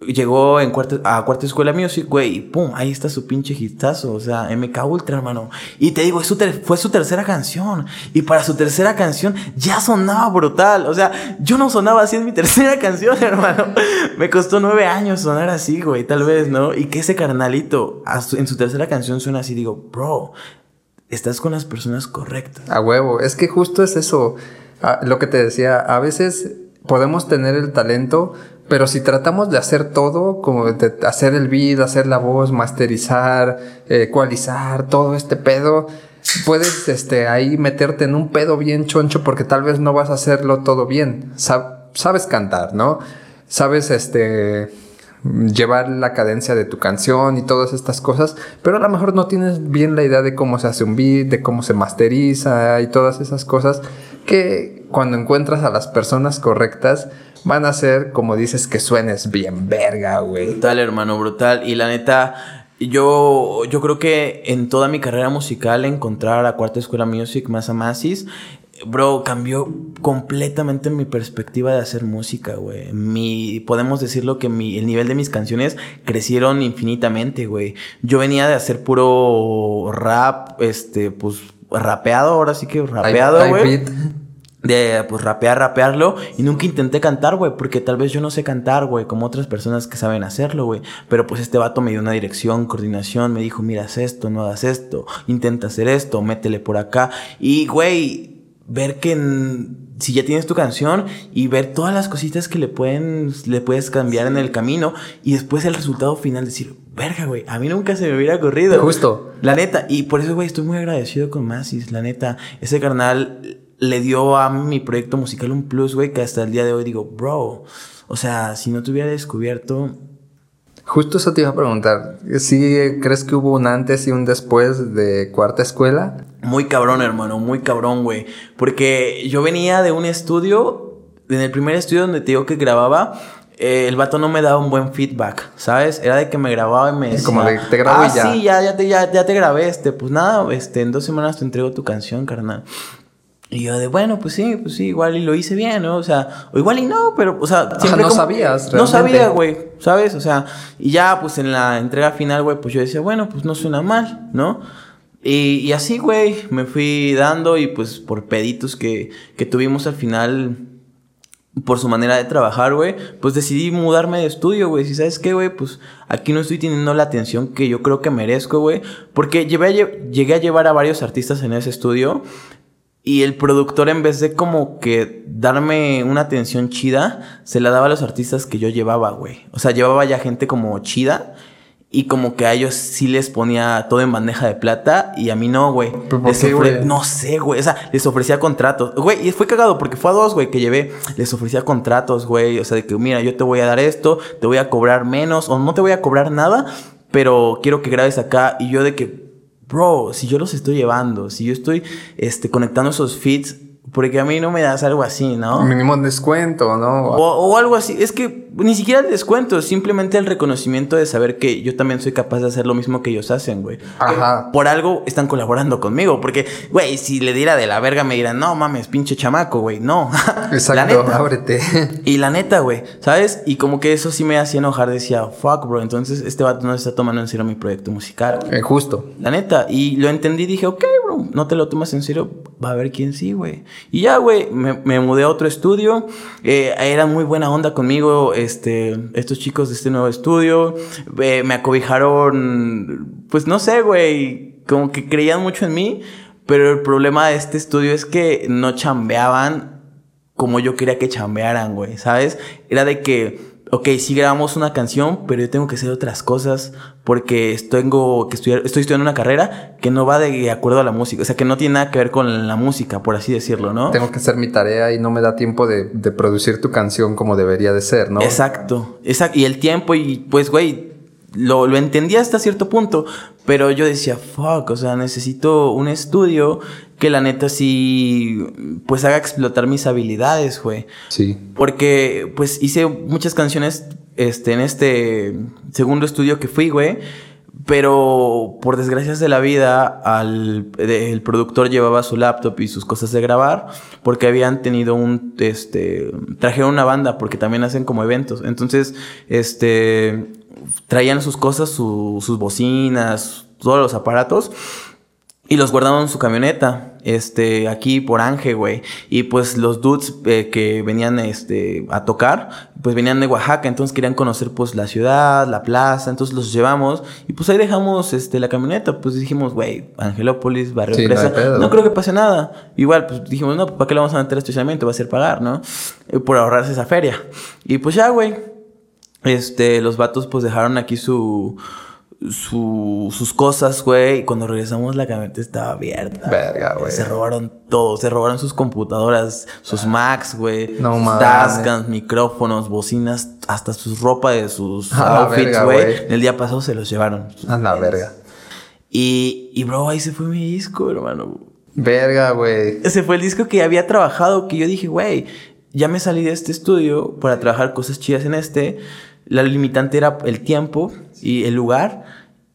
llegó en cuarta, a cuarta escuela music, güey, y pum, ahí está su pinche hitazo, o sea, MK Ultra, hermano. Y te digo, fue su tercera canción. Y para su tercera canción ya sonaba brutal. O sea, yo no sonaba así en mi tercera canción, hermano. Me costó nueve años sonar así, güey, tal vez, ¿no? Y que ese carnalito en su tercera canción suena así, digo, bro, estás con las personas correctas. A huevo, es que justo es eso. Ah, lo que te decía, a veces podemos tener el talento, pero si tratamos de hacer todo, como de hacer el beat, hacer la voz, masterizar, ecualizar, todo este pedo, puedes este, ahí meterte en un pedo bien choncho porque tal vez no vas a hacerlo todo bien. sabes cantar, ¿no? Sabes este llevar la cadencia de tu canción y todas estas cosas, pero a lo mejor no tienes bien la idea de cómo se hace un beat, de cómo se masteriza y todas esas cosas que cuando encuentras a las personas correctas van a ser, como dices, que suenes bien verga, güey. Brutal, hermano, brutal. Y la neta, yo, yo creo que en toda mi carrera musical encontrar a Cuarta Escuela Music más a Masis, bro, cambió completamente mi perspectiva de hacer música, güey. Mi, podemos decirlo que mi, el nivel de mis canciones crecieron infinitamente, güey. Yo venía de hacer puro rap, este, pues, rapeado, ahora sí que rapeado, güey de pues rapear, rapearlo y nunca intenté cantar, güey, porque tal vez yo no sé cantar, güey, como otras personas que saben hacerlo, güey, pero pues este vato me dio una dirección, coordinación, me dijo, mira, haz esto, no hagas esto, intenta hacer esto, métele por acá y, güey, ver que si ya tienes tu canción y ver todas las cositas que le pueden, le puedes cambiar en el camino y después el resultado final decir, verga, güey, a mí nunca se me hubiera ocurrido. Justo. La neta, y por eso, güey, estoy muy agradecido con Masis, la neta, ese carnal le dio a mi proyecto musical un plus, güey, que hasta el día de hoy digo, bro, o sea, si no te hubiera descubierto... Justo eso te iba a preguntar. ¿Sí crees que hubo un antes y un después de cuarta escuela? Muy cabrón, hermano, muy cabrón, güey. Porque yo venía de un estudio, en el primer estudio donde te digo que grababa, eh, el vato no me daba un buen feedback, ¿sabes? Era de que me grababa y me decía... Como de, te grabo ah, ya. sí, ya, ya, te, ya, ya te grabé, este. Pues nada, este, en dos semanas te entrego tu canción, carnal. Y yo de, bueno, pues sí, pues sí, igual y lo hice bien, ¿no? O sea, o igual y no, pero, o sea, siempre no sabías, realmente. No sabía, güey, ¿sabes? O sea, y ya, pues en la entrega final, güey, pues yo decía, bueno, pues no suena mal, ¿no? Y, y así, güey, me fui dando y pues por peditos que, que tuvimos al final, por su manera de trabajar, güey, pues decidí mudarme de estudio, güey. Si sabes qué, güey, pues aquí no estoy teniendo la atención que yo creo que merezco, güey. Porque llevé llegué a llevar a varios artistas en ese estudio y el productor, en vez de como que darme una atención chida, se la daba a los artistas que yo llevaba, güey. O sea, llevaba ya gente como chida. Y como que a ellos sí les ponía todo en bandeja de plata y a mí no, güey. No sé, güey. O sea, les ofrecía contratos. Güey, y fue cagado porque fue a dos, güey, que llevé. Les ofrecía contratos, güey. O sea, de que, mira, yo te voy a dar esto, te voy a cobrar menos o no te voy a cobrar nada, pero quiero que grabes acá. Y yo de que, bro, si yo los estoy llevando, si yo estoy este, conectando esos feeds, porque a mí no me das algo así, ¿no? Mínimo descuento, ¿no? O, algo así. Es que ni siquiera el descuento, simplemente el reconocimiento de saber que yo también soy capaz de hacer lo mismo que ellos hacen, güey. Ajá. Por algo están colaborando conmigo. Porque, güey, si le diera de la verga me dirán, no mames, pinche chamaco, güey. No. Exacto, ábrete. y la neta, güey, ¿sabes? Y como que eso sí me hacía enojar. Decía, fuck, bro. Entonces este vato no está tomando en serio mi proyecto musical. Eh, justo. La neta. Y lo entendí. Dije, ok, bro, no te lo tomas en serio. Va a ver quién sí, güey. Y ya, güey, me, mudé a otro estudio. Eh, era muy buena onda conmigo, este, estos chicos de este nuevo estudio. Eh, me acobijaron, pues no sé, güey, como que creían mucho en mí. Pero el problema de este estudio es que no chambeaban como yo quería que chambearan, güey, ¿sabes? Era de que ok, sí grabamos una canción, pero yo tengo que hacer otras cosas porque tengo que estudiar, estoy estudiando una carrera que no va de acuerdo a la música, o sea, que no tiene nada que ver con la música, por así decirlo, ¿no? Tengo que hacer mi tarea y no me da tiempo de, producir tu canción como debería de ser, ¿no? Exacto, exacto, y el tiempo y pues, güey, lo, lo entendí hasta cierto punto, Pero yo decía, fuck, o sea, necesito un estudio que la neta sí, pues haga explotar mis habilidades, güey. Sí. Porque, pues, hice muchas canciones, este, en este segundo estudio que fui, güey. Pero por desgracias de la vida, al, el productor llevaba su laptop y sus cosas de grabar porque habían tenido un, este, trajeron una banda porque también hacen como eventos. Entonces, este, traían sus cosas, sus bocinas, todos los aparatos y los guardaban en su camioneta, este, aquí por Ángel, güey. Y pues los dudes eh, que venían, este, a tocar, pues venían de Oaxaca, entonces querían conocer, pues, la ciudad, la plaza, entonces los llevamos. Y pues ahí dejamos, este, la camioneta, pues dijimos, güey, Angelópolis, Barrio Presa, no, creo que pase nada. Igual, pues dijimos, no, ¿para qué le vamos a meter estacionamiento? Va a ser pagar, ¿no? Eh, por ahorrarse esa feria. Y pues ya, güey, este, los vatos, pues, dejaron aquí su su, sus cosas, güey. Y cuando regresamos la camioneta estaba abierta. Verga, güey. Se robaron todo. Se robaron sus computadoras, sus Macs, güey. No mames. Tascams, micrófonos, bocinas, hasta sus ropa de sus outfits, güey. El día pasado se los llevaron. A la verga. Y, y bro, ahí se fue mi disco, hermano. Verga, güey. Ese fue el disco que había trabajado, que yo dije, güey, ya me salí de este estudio para trabajar cosas chidas en este. La limitante era el tiempo y el lugar.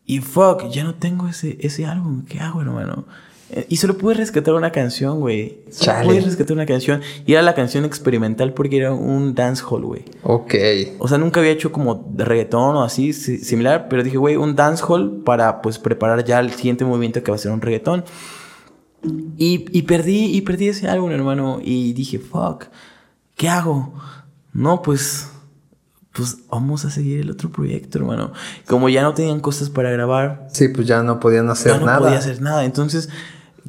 Y fuck, ya no tengo ese, ese álbum. ¿Qué hago, hermano? Eh, y solo pude rescatar una canción, güey. Solo pude rescatar una canción. Y era la canción experimental porque era un dancehall, güey. Ok. O sea, nunca había hecho como reggaetón o así, similar. Pero dije, güey, un dancehall para pues preparar ya el siguiente movimiento que va a ser un reggaetón. Y, y perdí, y perdí ese álbum, hermano. Y dije, fuck, ¿qué hago? No, pues pues vamos a seguir el otro proyecto, hermano. Como ya no tenían cosas para grabar. Sí, pues ya no podían hacer nada. No podía hacer nada. Entonces,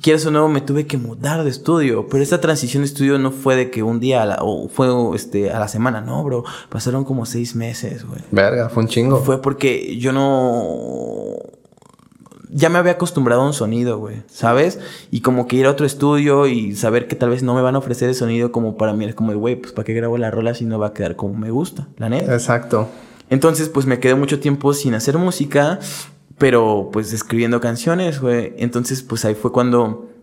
quieras o no, me tuve que mudar de estudio. Pero esta transición de estudio no fue de que un día o fue este, a la semana, no, bro. Pasaron como seis meses, güey. Verga, fue un chingo. Fue porque yo no ya me había acostumbrado a un sonido, güey, ¿sabes? Y como que ir a otro estudio y saber que tal vez no me van a ofrecer el sonido como para mí, es como, güey, pues ¿para qué grabo la rola si no va a quedar como me gusta, la neta? Exacto. Entonces, pues me quedé mucho tiempo sin hacer música, pero pues escribiendo canciones, güey. Entonces, pues ahí fue cuando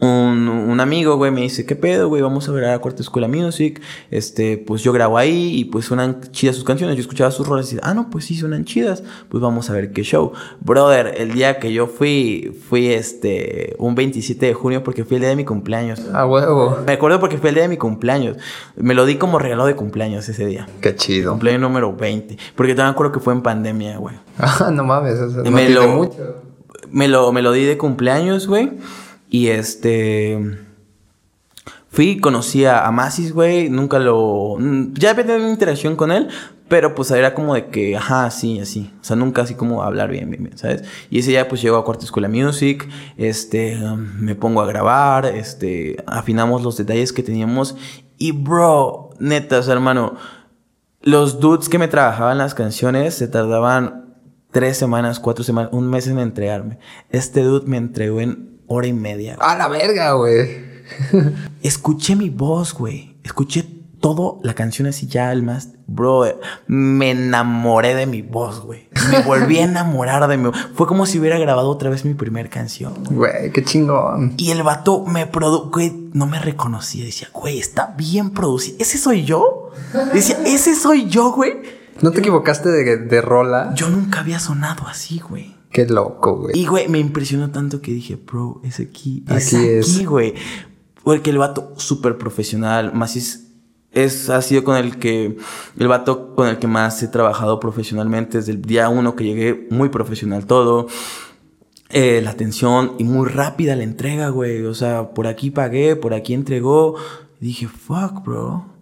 un, un, amigo, güey, me dice, ¿qué pedo, güey? Vamos a ver a la Cuarta Escuela Music. Este, pues yo grabo ahí y pues suenan chidas sus canciones. Yo escuchaba sus roles y decía, ah, no, pues sí, suenan chidas. Pues vamos a ver qué show. Brother, el día que yo fui, fui este, un 27 de junio porque fue el día de mi cumpleaños. Ah, huevo. Me acuerdo porque fue el día de mi cumpleaños. Me lo di como regalo de cumpleaños ese día. Qué chido. Cumpleaños número 20. Porque también me acuerdo que fue en pandemia, güey. Ah, no mames, no me, lo, mucho. me lo, me lo di de cumpleaños, güey. Y este. Fui, conocí a Masis, güey. Nunca lo. Mm, ya había tenido interacción con él. Pero pues era como de que, ajá, sí, así. O sea, nunca así como hablar bien, bien, bien, ¿sabes? Y ese día pues llego a Cuarta Escuela Music. Este. me pongo a grabar. Este. Afinamos los detalles que teníamos. Y bro, neta, o sea, hermano. Los dudes que me trabajaban las canciones se tardaban tres semanas, cuatro semanas, un mes en entregarme. Este dude me entregó en hora y media. A la verga, güey. Escuché mi voz, güey. Escuché todo la canción así ya al más. Bro, me enamoré de mi voz, güey. Me volví a enamorar de mi Fue como si hubiera grabado otra vez mi primera canción. Güey, qué chingón. Y el vato me produjo, güey, no me reconocía. Decía, güey, está bien producido. ¿Ese soy yo? Decía, ¿ese soy yo, güey? ¿No te equivocaste de, de rola? Yo nunca había sonado así, güey. Qué loco, güey. Y, güey, me impresionó tanto que dije, bro, es aquí. Es aquí, güey. Porque el vato súper profesional. Más es, ha sido con el que, el vato con el que más he trabajado profesionalmente desde el día uno que llegué, muy profesional todo. Eh, la atención y muy rápida la entrega, güey. O sea, por aquí pagué, por aquí entregó. dije, fuck, bro.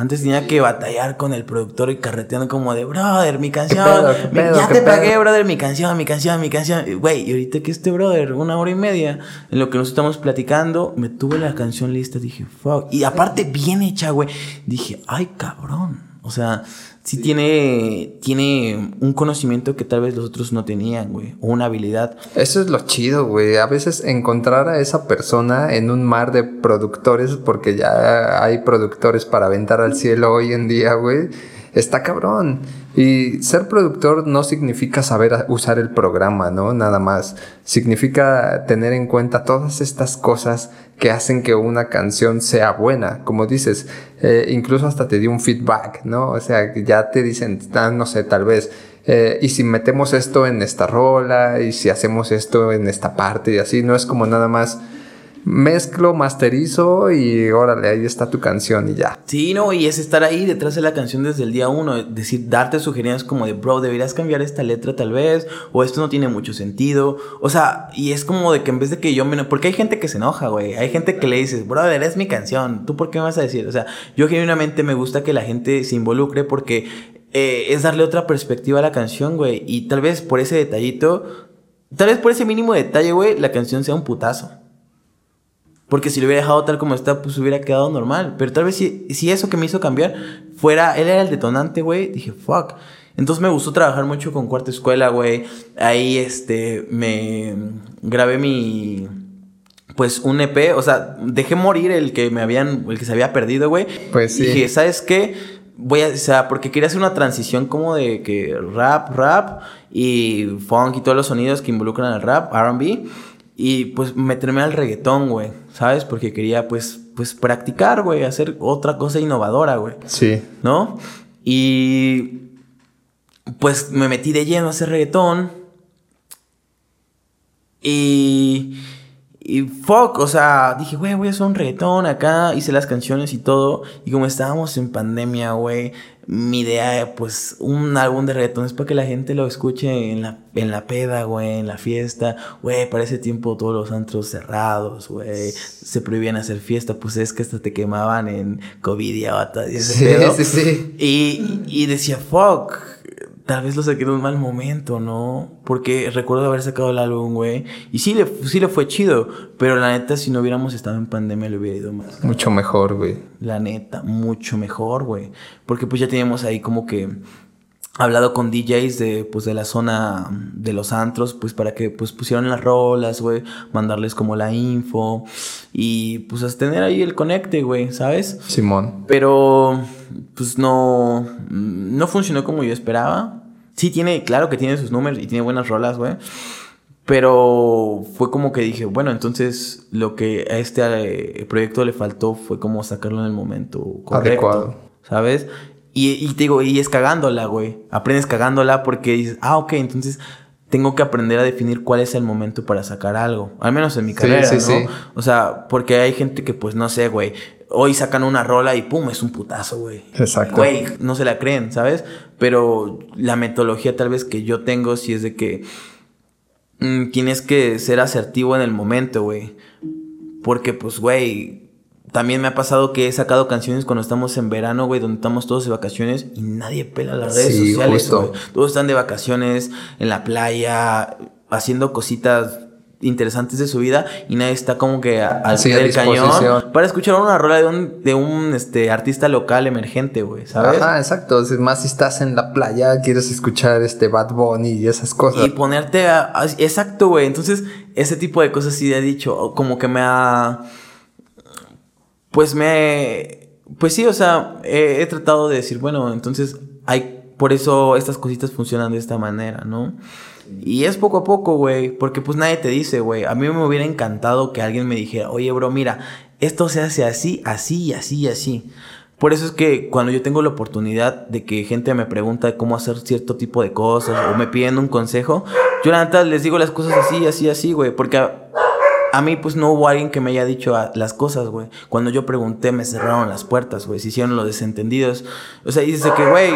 Antes tenía que batallar con el productor y carreteando como de, brother, mi canción. ya te pagué, brother, mi canción, mi canción, mi canción. Güey, y ahorita que este brother, una hora y media, en lo que nos estamos platicando, me tuve la canción lista. Dije, fuck. Y aparte, bien hecha, güey. Dije, ay, cabrón. O sea, sí tiene, tiene un conocimiento que tal vez los otros no tenían, güey, o una habilidad. Eso es lo chido, güey. A veces encontrar a esa persona en un mar de productores, porque ya hay productores para aventar al cielo hoy en día, güey. está cabrón. Y ser productor no significa saber usar el programa, ¿no? Nada más. Significa tener en cuenta todas estas cosas que hacen que una canción sea buena. Como dices, eh, incluso hasta te dio un feedback, ¿no? O sea, ya te dicen, ah, no sé, tal vez. Eh, y si metemos esto en esta rola, y si hacemos esto en esta parte, y así, no es como nada más mezclo, masterizo y órale, ahí está tu canción y ya. Sí, no, y es estar ahí detrás de la canción desde el día uno, decir, darte sugerencias como de, bro, deberías cambiar esta letra tal vez, o esto no tiene mucho sentido, o sea, y es como de que en vez de que yo me... Porque hay gente que se enoja, güey, hay gente que le dices, brother, es mi canción, ¿tú por qué me vas a decir? O sea, yo genuinamente me gusta que la gente se involucre porque eh, es darle otra perspectiva a la canción, güey, y tal vez por ese detallito, tal vez por ese mínimo detalle, güey, la canción sea un putazo. Porque si lo hubiera dejado tal como está, pues hubiera quedado normal. Pero tal vez si, si eso que me hizo cambiar fuera, él era el detonante, güey, dije, fuck. Entonces me gustó trabajar mucho con Cuarta Escuela, güey. Ahí, este, me grabé mi, pues un EP, o sea, dejé morir el que me habían, el que se había perdido, güey. Pues sí. dije, ¿sabes qué? Voy a, o sea, porque quería hacer una transición como de que rap, rap y funk y todos los sonidos que involucran al rap, R&B y pues meterme al reggaetón, güey, ¿sabes? Porque quería pues, pues practicar, güey, hacer otra cosa innovadora, güey. Sí. ¿No? Y pues me metí de lleno a hacer reggaetón. Y... Y fuck, o sea, dije, güey, voy a hacer un reggaetón acá, hice las canciones y todo. Y como estábamos en pandemia, güey, mi idea, pues, un álbum de reggaetón es para que la gente lo escuche en la, en la peda, güey, en la fiesta. Güey, para ese tiempo todos los antros cerrados, güey. Se prohibían hacer fiesta, pues es que hasta te quemaban en COVID y ese sí, pedo. Sí, sí, Y, y decía, fuck, tal vez lo saqué en un mal momento, ¿no? Porque recuerdo haber sacado el álbum, güey. Y sí le, sí le fue chido. Pero la neta, si no hubiéramos estado en pandemia, le hubiera ido más. Mucho mejor, güey. La neta, mucho mejor, güey. Porque pues ya teníamos ahí como que hablado con DJs de pues de la zona de los antros pues para que pues pusieran las rolas güey mandarles como la info y pues tener ahí el conecte güey sabes Simón pero pues no no funcionó como yo esperaba Sí tiene, claro que tiene sus números y tiene buenas rolas, güey. Pero fue como que dije, bueno, entonces lo que a este eh, proyecto le faltó fue como sacarlo en el momento correcto. Adecuado. ¿Sabes? Y, y te digo, y es cagándola, güey. Aprendes cagándola porque dices, ah, ok, entonces tengo que aprender a definir cuál es el momento para sacar algo. Al menos en mi carrera, sí, sí, ¿no? O sea, porque hay gente que, pues, no sé, güey. Hoy sacan una rola y pum, es un putazo, güey. Exacto. Güey, no se la creen, ¿sabes? Pero la metodología tal vez que yo tengo sí es de que mm, tienes que ser asertivo en el momento, güey. Porque, pues, güey, también me ha pasado que he sacado canciones cuando estamos en verano, güey, donde estamos todos de vacaciones y nadie pela las redes sociales, güey. Todos están de vacaciones, en la playa, haciendo cositas interesantes de su vida y nadie está como que al pie del cañón para escuchar una rola de un, de un este, artista local emergente, güey, ¿sabes? Ajá, exacto. Es más si estás en la playa, quieres escuchar este Bad Bunny y esas cosas. Y ponerte a... exacto, güey. Entonces, ese tipo de cosas sí he dicho, como que me ha pues me... Pues sí, o sea, he, tratado de decir, bueno, entonces hay... Por eso estas cositas funcionan de esta manera, ¿no? Y es poco a poco, güey, porque pues nadie te dice, güey. A mí me hubiera encantado que alguien me dijera, oye, bro, mira, esto se hace así, así, así, así. Por eso es que cuando yo tengo la oportunidad de que gente me pregunta cómo hacer cierto tipo de cosas o me piden un consejo, yo la les digo las cosas así, así, así, güey, porque a mí pues no hubo alguien que me haya dicho las cosas, güey. Cuando yo pregunté me cerraron las puertas, güey. Se hicieron los desentendidos. O sea, dice que, güey,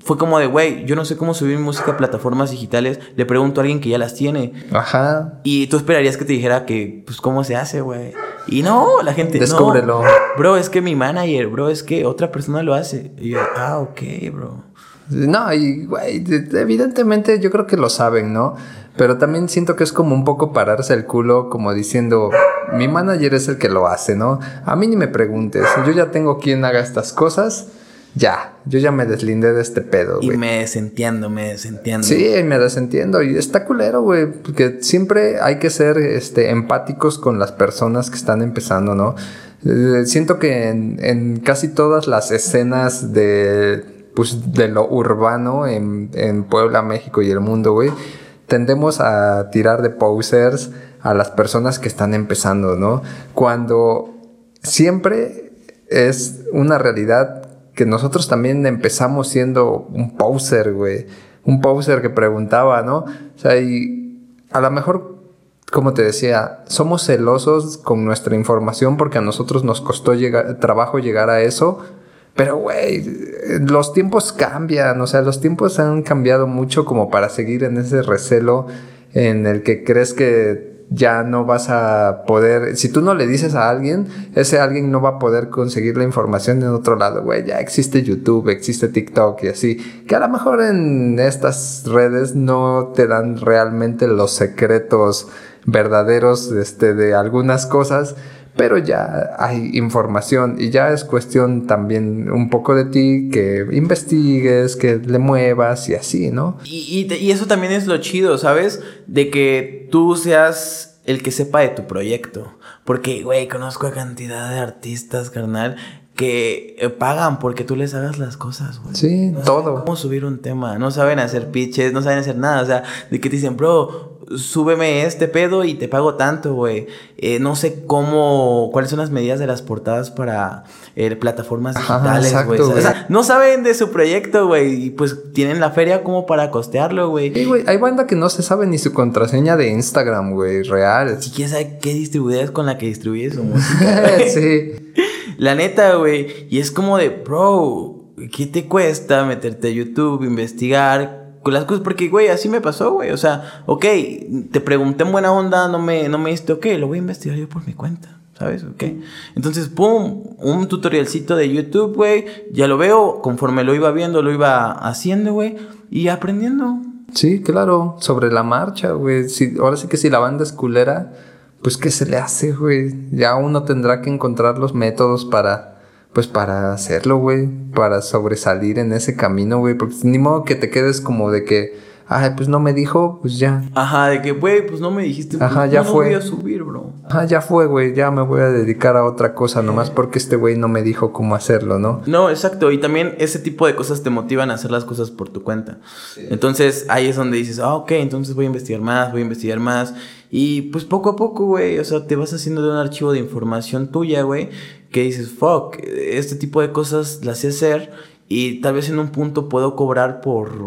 fue como de, güey, yo no sé cómo subir música a plataformas digitales. Le pregunto a alguien que ya las tiene. Ajá. Y tú esperarías que te dijera que, pues, ¿cómo se hace, güey? Y no, la gente... Descúbrelo. Bro, es que mi manager, bro, es que otra persona lo hace. Y yo, ah, ok, bro. No, y, güey, evidentemente yo creo que lo saben, ¿no? Pero también siento que es como un poco pararse el culo, como diciendo, mi manager es el que lo hace, ¿no? A mí ni me preguntes, yo ya tengo quien haga estas cosas, ya, yo ya me deslindé de este pedo, güey. Y me desentiendo, me desentiendo. Sí, me desentiendo. Y está culero, güey. Porque siempre hay que ser este, empáticos con las personas que están empezando, ¿no? Eh, siento que en, en casi todas las escenas de pues, de lo urbano en, en Puebla, México y el mundo, güey, tendemos a tirar de posers a las personas que están empezando, ¿no? Cuando siempre es una realidad que nosotros también empezamos siendo un poser, güey. Un poser que preguntaba, ¿no? O sea, y a lo mejor, como te decía, somos celosos con nuestra información porque a nosotros nos costó llegar, trabajo llegar a eso. Pero, güey, los tiempos cambian, o sea, los tiempos han cambiado mucho como para seguir en ese recelo en el que crees que ya no vas a poder, si tú no le dices a alguien, ese alguien no va a poder conseguir la información en otro lado, güey, ya existe YouTube, existe TikTok y así, que a lo mejor en estas redes no te dan realmente los secretos verdaderos este, de algunas cosas, pero ya hay información y ya es cuestión también un poco de ti que investigues, que le muevas y así, ¿no? Y, y, eso también es lo chido, ¿sabes? De que tú seas el que sepa de tu proyecto. Porque, güey, conozco a cantidad de artistas, carnal, que eh, pagan porque tú les hagas las cosas, güey. Sí, no todo. Saben cómo subir un tema, no saben hacer pitches, no saben hacer nada, o sea, de que te dicen, bro, súbeme este pedo y te pago tanto, güey. Eh, no sé cómo, cuáles son las medidas de las portadas para eh, plataformas digitales, güey. O sea, no saben de su proyecto, güey, y pues tienen la feria como para costearlo, güey. Sí, güey, hay banda que no se sabe ni su contraseña de Instagram, güey, real. Si quién sabe qué distribuidora es con la que distribuye su música. sí. La neta, güey, y es como de, bro, ¿qué te cuesta meterte a YouTube, investigar? las cosas, porque, güey, así me pasó, güey. O sea, ok, te pregunté en buena onda, no me, no me diste, ok, lo voy a investigar yo por mi cuenta. ¿Sabes? Ok. Entonces, pum, un tutorialcito de YouTube, güey. Ya lo veo, conforme lo iba viendo, lo iba haciendo, güey. Y aprendiendo. Sí, claro, sobre la marcha, güey. Si, ahora sí que si la banda es culera, pues ¿qué se le hace, güey? Ya uno tendrá que encontrar los métodos para pues para hacerlo, güey, para sobresalir en ese camino, güey, porque ni modo que te quedes como de que, ay, pues no me dijo, pues ya. Ajá, de que, güey, pues no me dijiste, Ajá, pues, ya no fue. voy a subir, bro. Ajá, ya fue, güey, ya me voy a dedicar a otra cosa, nomás porque este güey no me dijo cómo hacerlo, ¿no? No, exacto, y también ese tipo de cosas te motivan a hacer las cosas por tu cuenta. Entonces, ahí es donde dices, ah, ok, entonces voy a investigar más, voy a investigar más. Y pues poco a poco, güey, o sea, te vas haciendo de un archivo de información tuya, güey, que dices, fuck, este tipo de cosas las sé hacer y tal vez en un punto puedo cobrar por,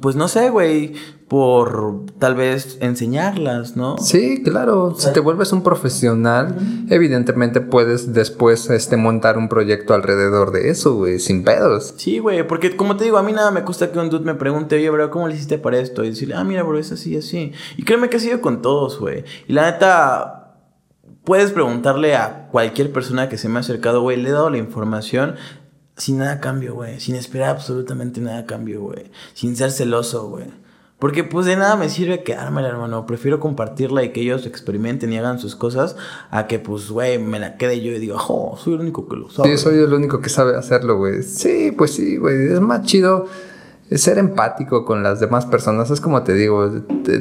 pues no sé, güey, por tal vez enseñarlas, ¿no? Sí, claro. si te vuelves un profesional, evidentemente puedes después este, montar un proyecto alrededor de eso, güey, sin pedos. Sí, güey, porque como te digo, a mí nada me cuesta que un dude me pregunte, oye, bro, ¿cómo le hiciste para esto? Y decirle, ah, mira, bro, es así, así. Y créeme que ha sido con todos, güey. Y la neta, puedes preguntarle a cualquier persona que se me ha acercado, güey, le he dado la información sin nada cambio, güey. Sin esperar absolutamente nada cambio, güey. Sin ser celoso, güey. Porque pues de nada me sirve quedármela, hermano. Prefiero compartirla y que ellos experimenten y hagan sus cosas a que pues, güey, me la quede yo y digo, oh, soy el único que lo sabe. Sí, soy el único que sabe hacerlo, güey. Sí, pues sí, güey. Es más chido ser empático con las demás personas. Es como te digo,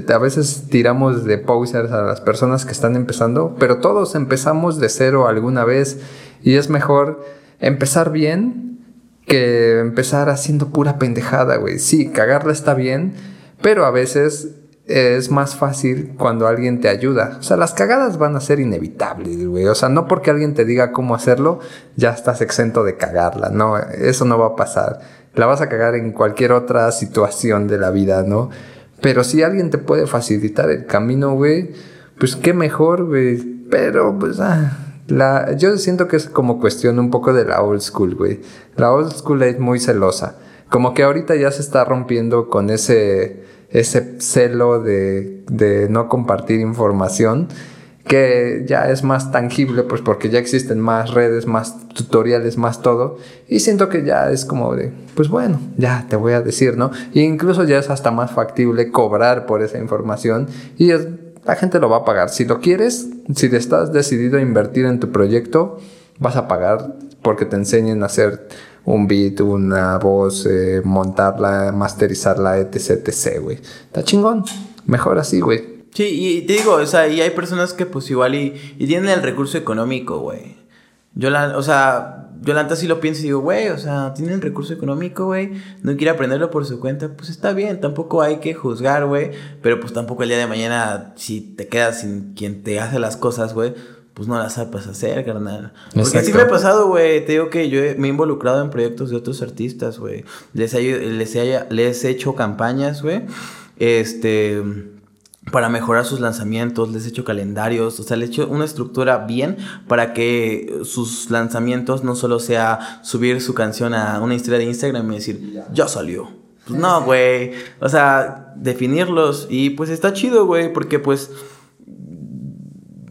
a veces tiramos de posers a las personas que están empezando, pero todos empezamos de cero alguna vez y es mejor empezar bien que empezar haciendo pura pendejada, güey. Sí, cagarla está bien, pero a veces es más fácil cuando alguien te ayuda. O sea, las cagadas van a ser inevitables, güey. O sea, no porque alguien te diga cómo hacerlo, ya estás exento de cagarla. No, eso no va a pasar la vas a cagar en cualquier otra situación de la vida, ¿no? Pero si alguien te puede facilitar el camino, güey, pues qué mejor, güey. Pero, pues, ah, la, yo siento que es como cuestión un poco de la old school, güey. La old school es muy celosa. Como que ahorita ya se está rompiendo con ese, ese celo de, de no compartir información que ya es más tangible, pues porque ya existen más redes, más tutoriales, más todo. Y siento que ya es como de, pues bueno, ya te voy a decir, ¿no? E incluso ya es hasta más factible cobrar por esa información y es, la gente lo va a pagar. Si lo quieres, si te estás decidido a invertir en tu proyecto, vas a pagar porque te enseñen a hacer un beat, una voz, eh, montarla, masterizarla, etc, etc, güey. Está chingón. Mejor así, güey. Sí, y te digo, o sea, y hay personas que pues igual y, y tienen el recurso económico, güey. Yo la, o sea, yo la neta sí lo pienso y digo, güey, o sea, tienen recurso económico, güey, no quiere aprenderlo por su cuenta, pues está bien, tampoco hay que juzgar, güey, pero pues tampoco el día de mañana, si te quedas sin quien te hace las cosas, güey, pues no las sabes hacer, carnal. Porque así me ha pasado, güey. Te digo que yo me he involucrado en proyectos de otros artistas, güey. Les, les, les he hecho campañas, güey. Este para mejorar sus lanzamientos, les he hecho calendarios, o sea, les he hecho una estructura bien para que sus lanzamientos no solo sea subir su canción a una historia de Instagram y decir, ya salió. Pues no, güey. O sea, definirlos y pues está chido, güey, porque pues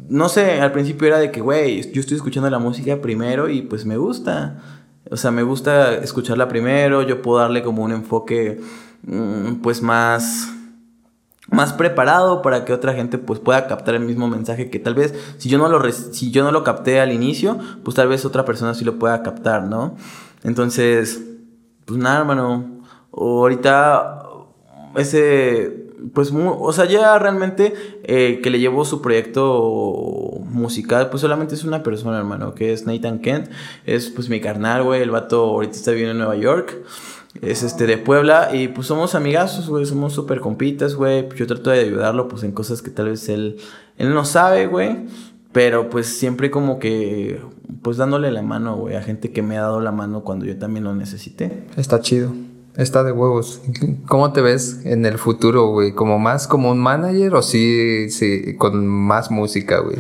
no sé, al principio era de que, güey, yo estoy escuchando la música primero y pues me gusta. O sea, me gusta escucharla primero, yo puedo darle como un enfoque mm, pues más más preparado para que otra gente pues pueda captar el mismo mensaje que tal vez si yo no lo si yo no lo capté al inicio, pues tal vez otra persona sí lo pueda captar, ¿no? Entonces, pues nada, hermano, ahorita ese pues o sea, ya realmente eh, que le llevó su proyecto musical, pues solamente es una persona, hermano, que es Nathan Kent, es pues mi carnal, güey, el vato ahorita está viviendo en Nueva York es este de Puebla y pues somos amigazos, güey, somos súper compitas, güey. Yo trato de ayudarlo pues en cosas que tal vez él, él no sabe, güey. Pero pues siempre como que pues dándole la mano, güey, a gente que me ha dado la mano cuando yo también lo necesité. Está chido. Está de huevos. ¿Cómo te ves en el futuro, güey? ¿Como más como un manager o sí, sí, con más música, güey?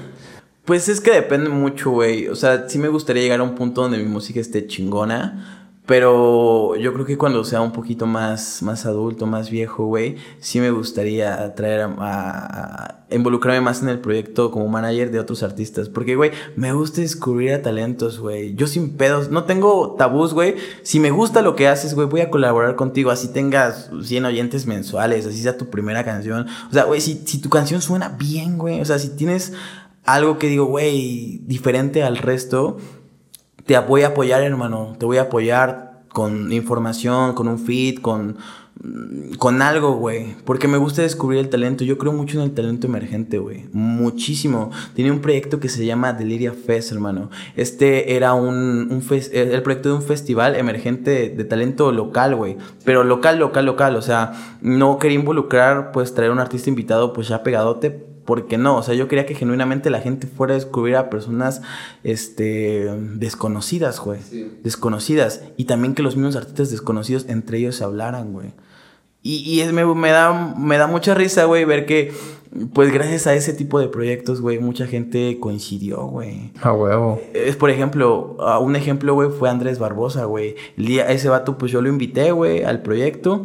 Pues es que depende mucho, güey. O sea, sí me gustaría llegar a un punto donde mi música esté chingona. Pero yo creo que cuando sea un poquito más, más adulto, más viejo, güey, sí me gustaría traer a, involucrarme más en el proyecto como manager de otros artistas. Porque, güey, me gusta descubrir a talentos, güey. Yo sin pedos, no tengo tabús, güey. Si me gusta lo que haces, güey, voy a colaborar contigo. Así tengas 100 oyentes mensuales, así sea tu primera canción. O sea, güey, si, si tu canción suena bien, güey. O sea, si tienes algo que digo, güey, diferente al resto te voy a apoyar, hermano. Te voy a apoyar con información, con un feed, con, mm, con algo, güey. Porque me gusta descubrir el talento. Yo creo mucho en el talento emergente, güey. Muchísimo. Tiene un proyecto que se llama Deliria Fest, hermano. Este era un, un el proyecto de un festival emergente de talento local, güey. Pero local, local, local. O sea, no quería involucrar, pues, traer un artista invitado, pues, ya pegadote porque no, o sea, yo quería que genuinamente la gente fuera a descubrir a personas este, desconocidas, güey. Desconocidas. Y también que los mismos artistas desconocidos entre ellos se hablaran, güey. Y, y me, me, da, me da mucha risa, güey, ver que, pues gracias a ese tipo de proyectos, güey, mucha gente coincidió, güey. A huevo. Es, por ejemplo, un ejemplo, güey, fue Andrés Barbosa, güey. Ese vato, pues yo lo invité, güey, al proyecto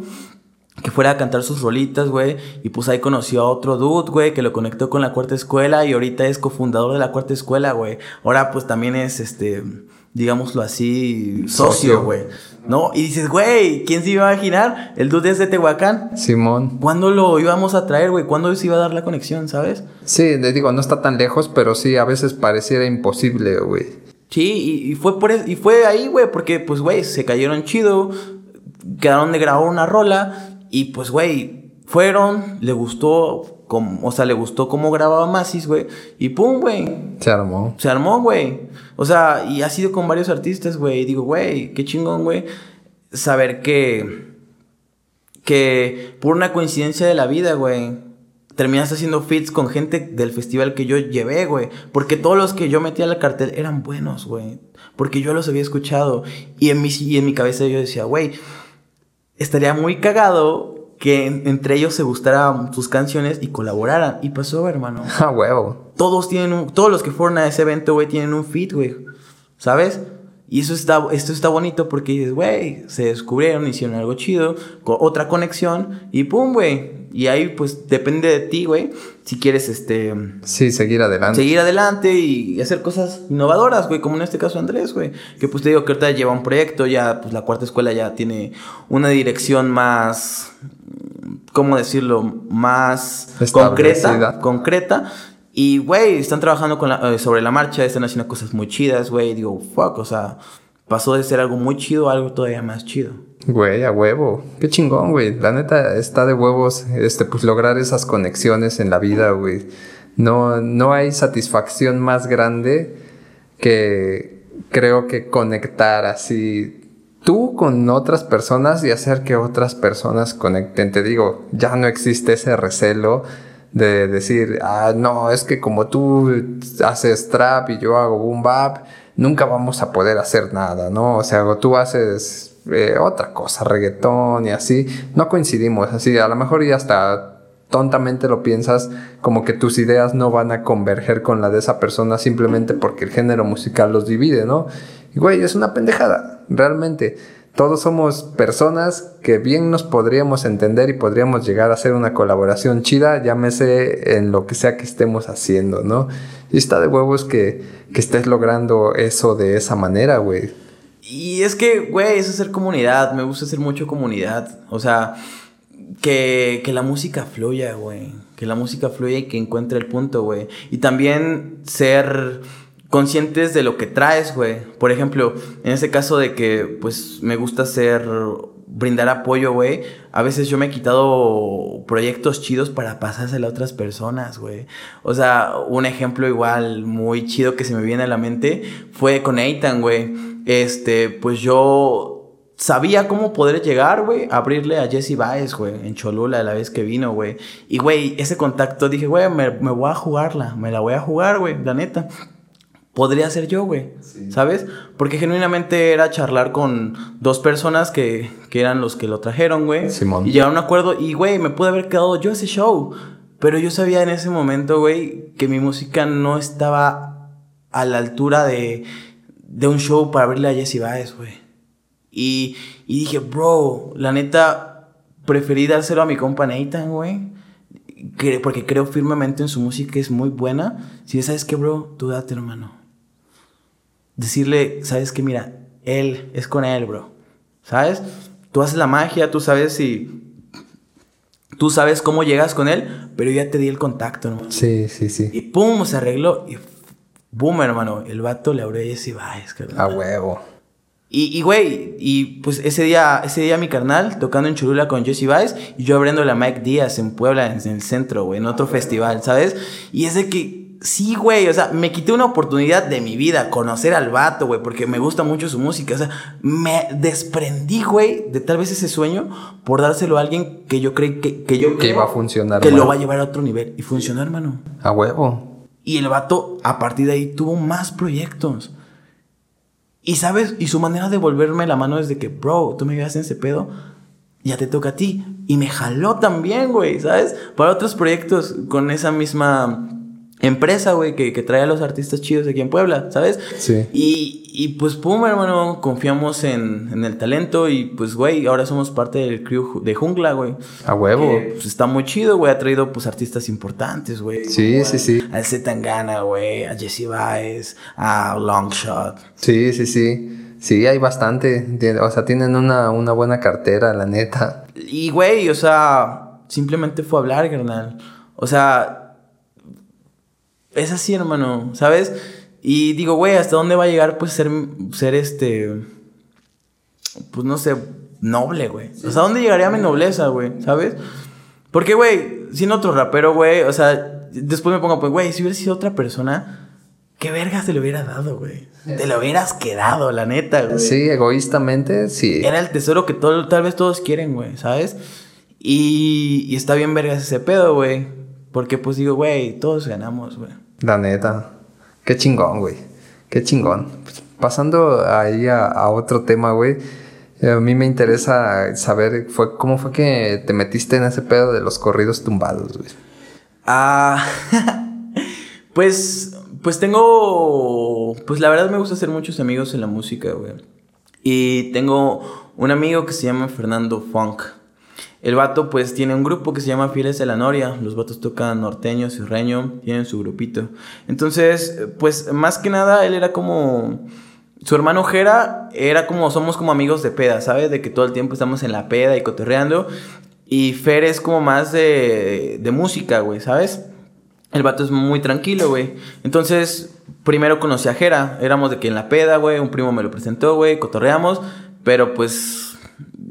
que fuera a cantar sus rolitas, güey. Y pues ahí conoció a otro dude, güey, que lo conectó con la cuarta escuela y ahorita es cofundador de la cuarta escuela, güey. Ahora pues también es, este, digámoslo así, socio, güey. ¿No? Y dices, güey, ¿quién se iba a imaginar? El dude es de Tehuacán. Simón. ¿Cuándo lo íbamos a traer, güey? ¿Cuándo se iba a dar la conexión, sabes? Sí, le digo, no está tan lejos, pero sí, a veces pareciera imposible, güey. Sí, y, fue por y fue ahí, güey, porque pues, güey, se cayeron chido, quedaron de grabar una rola y pues, güey, fueron, le gustó, como, o sea, le gustó cómo grababa Masis, güey. Y pum, güey. Se armó. Se armó, güey. O sea, y ha sido con varios artistas, güey. Y digo, güey, qué chingón, güey. Saber que. Que por una coincidencia de la vida, güey. Terminaste haciendo fits con gente del festival que yo llevé, güey. Porque todos los que yo metí al cartel eran buenos, güey. Porque yo los había escuchado. Y en mi, y en mi cabeza yo decía, güey estaría muy cagado que entre ellos se gustaran sus canciones y colaboraran. Y pasó, hermano. Ah, huevo. Todos tienen un, todos los que fueron a ese evento, güey, tienen un fit, güey. ¿Sabes? Y eso está, esto está bonito porque dices, güey, se descubrieron, hicieron algo chido, otra conexión y pum, güey. Y ahí pues depende de ti, güey, si quieres este... Sí, seguir adelante. Seguir adelante y hacer cosas innovadoras, güey, como en este caso Andrés, güey. Que pues te digo que ahorita lleva un proyecto, ya pues la cuarta escuela ya tiene una dirección más... ¿Cómo decirlo? Más concreta. Concreta. Y, güey, están trabajando eh, sobre la marcha, están haciendo cosas muy chidas, güey. Digo, fuck, o sea, pasó de ser algo muy chido a algo todavía más chido. Güey, a huevo. Qué chingón, güey. La neta está de huevos, este, pues lograr esas conexiones en la vida, güey. No, no hay satisfacción más grande que creo que conectar así tú con otras personas y hacer que otras personas conecten. Te digo, ya no existe ese recelo de decir, ah, no, es que como tú haces trap y yo hago boom bap, nunca vamos a poder hacer nada, ¿no? O sea, tú haces eh, otra cosa, reggaetón y así, no coincidimos, así, a lo mejor y hasta tontamente lo piensas como que tus ideas no van a converger con la de esa persona simplemente porque el género musical los divide, ¿no? Y güey, es una pendejada, realmente. Todos somos personas que bien nos podríamos entender y podríamos llegar a hacer una colaboración chida, llámese en lo que sea que estemos haciendo, ¿no? Y está de huevos que, que estés logrando eso de esa manera, güey. Y es que, güey, es hacer comunidad, me gusta hacer mucho comunidad. O sea, que, que la música fluya, güey. Que la música fluya y que encuentre el punto, güey. Y también ser conscientes de lo que traes, güey. Por ejemplo, en ese caso de que, pues, me gusta hacer, brindar apoyo, güey. A veces yo me he quitado proyectos chidos para pasárselo a otras personas, güey. O sea, un ejemplo igual muy chido que se me viene a la mente fue con Eitan, güey. Este, pues yo sabía cómo poder llegar, güey, abrirle a Jesse Baez, güey, en Cholula la vez que vino, güey. Y, güey, ese contacto dije, güey, me, me voy a jugarla, me la voy a jugar, güey, la neta podría ser yo, güey. ¿Sabes? Porque genuinamente era charlar con dos personas que, que eran los que lo trajeron, güey. Simón. Y llegaron a un acuerdo y, güey, me pude haber quedado yo ese show. Pero yo sabía en ese momento, güey, que mi música no estaba a la altura de, de un show para abrirle a Jesse Baez, güey. Y, y dije, bro, la neta, preferí dárselo a mi compa Nathan, güey. Porque creo firmemente en su música, que es muy buena. Si sabes qué, bro, tú date, hermano decirle, sabes que mira, él es con él, bro. ¿Sabes? Tú haces la magia, tú sabes si... Tú sabes cómo llegas con él, pero ya te di el contacto, hermano. Sí, sí, sí. Y pum, se arregló. Y boom, hermano. El vato le abrió ese Baez, A huevo. Y, güey, y, pues ese día, ese día mi carnal tocando en Chulula con Jesse Baez y yo abriendo la Mike Díaz en Puebla, en, el centro, güey, en otro festival, ¿sabes? Y es de que Sí, güey, o sea, me quité una oportunidad de mi vida, conocer al vato, güey, porque me gusta mucho su música. O sea, me desprendí, güey, de tal vez ese sueño por dárselo a alguien que yo creí que, que yo... Que iba a funcionar. Que lo va a llevar a otro nivel. Y funcionó, hermano. A huevo. Y el vato, a partir de ahí, tuvo más proyectos. Y sabes, y su manera de volverme la mano es de que, bro, tú me veas en ese pedo, ya te toca a ti. Y me jaló también, güey, ¿sabes? Para otros proyectos con esa misma empresa, güey, que, que, trae a los artistas chidos aquí en Puebla, ¿sabes? Sí. Y, y pues, pum, hermano, confiamos en, en, el talento y pues, güey, ahora somos parte del crew de Jungla, güey. A huevo. pues está muy chido, güey, ha traído pues artistas importantes, güey. Sí, sí, sí. A Zetangana, güey, a Jesse Baez, a Longshot. Sí, sí, sí. Sí, hay bastante. O sea, tienen una, una buena cartera, la neta. Y, güey, o sea, simplemente fue a hablar, carnal. O sea, es así, hermano, ¿sabes? Y digo, güey, ¿hasta dónde va a llegar, pues, ser, ser este, pues, no sé, noble, güey? ¿Hasta dónde llegaría mi nobleza, güey? ¿Sabes? Porque, güey, sin otro rapero, güey, o sea, después me pongo, pues, güey, si hubiera sido otra persona, ¿qué vergas te lo hubiera dado, güey? Te lo hubieras quedado, la neta, güey. Sí, egoístamente, sí. Era el tesoro que todo, tal vez todos quieren, güey, ¿sabes? Y, y está bien vergas ese pedo, güey. Porque pues digo, güey, todos ganamos, güey. La neta. Qué chingón, güey. Qué chingón. Pues, pasando ahí a, otro tema, güey. Eh, a mí me interesa saber fue, cómo fue que te metiste en ese pedo de los corridos tumbados, güey. Ah, pues, pues tengo, pues la verdad me gusta hacer muchos amigos en la música, güey. Y tengo un amigo que se llama Fernando Funk. El vato pues tiene un grupo que se llama Fieles de la Noria. Los vatos tocan norteño, sirreño, tienen su grupito. Entonces, pues más que nada él era como... Su hermano Jera era como, somos como amigos de peda, ¿sabes? De que todo el tiempo estamos en la peda y cotorreando. Y Fer es como más de, de música, güey, ¿sabes? El vato es muy tranquilo, güey. Entonces, primero conocí a Jera. Éramos de que en la peda, güey. Un primo me lo presentó, güey. Cotorreamos. Pero pues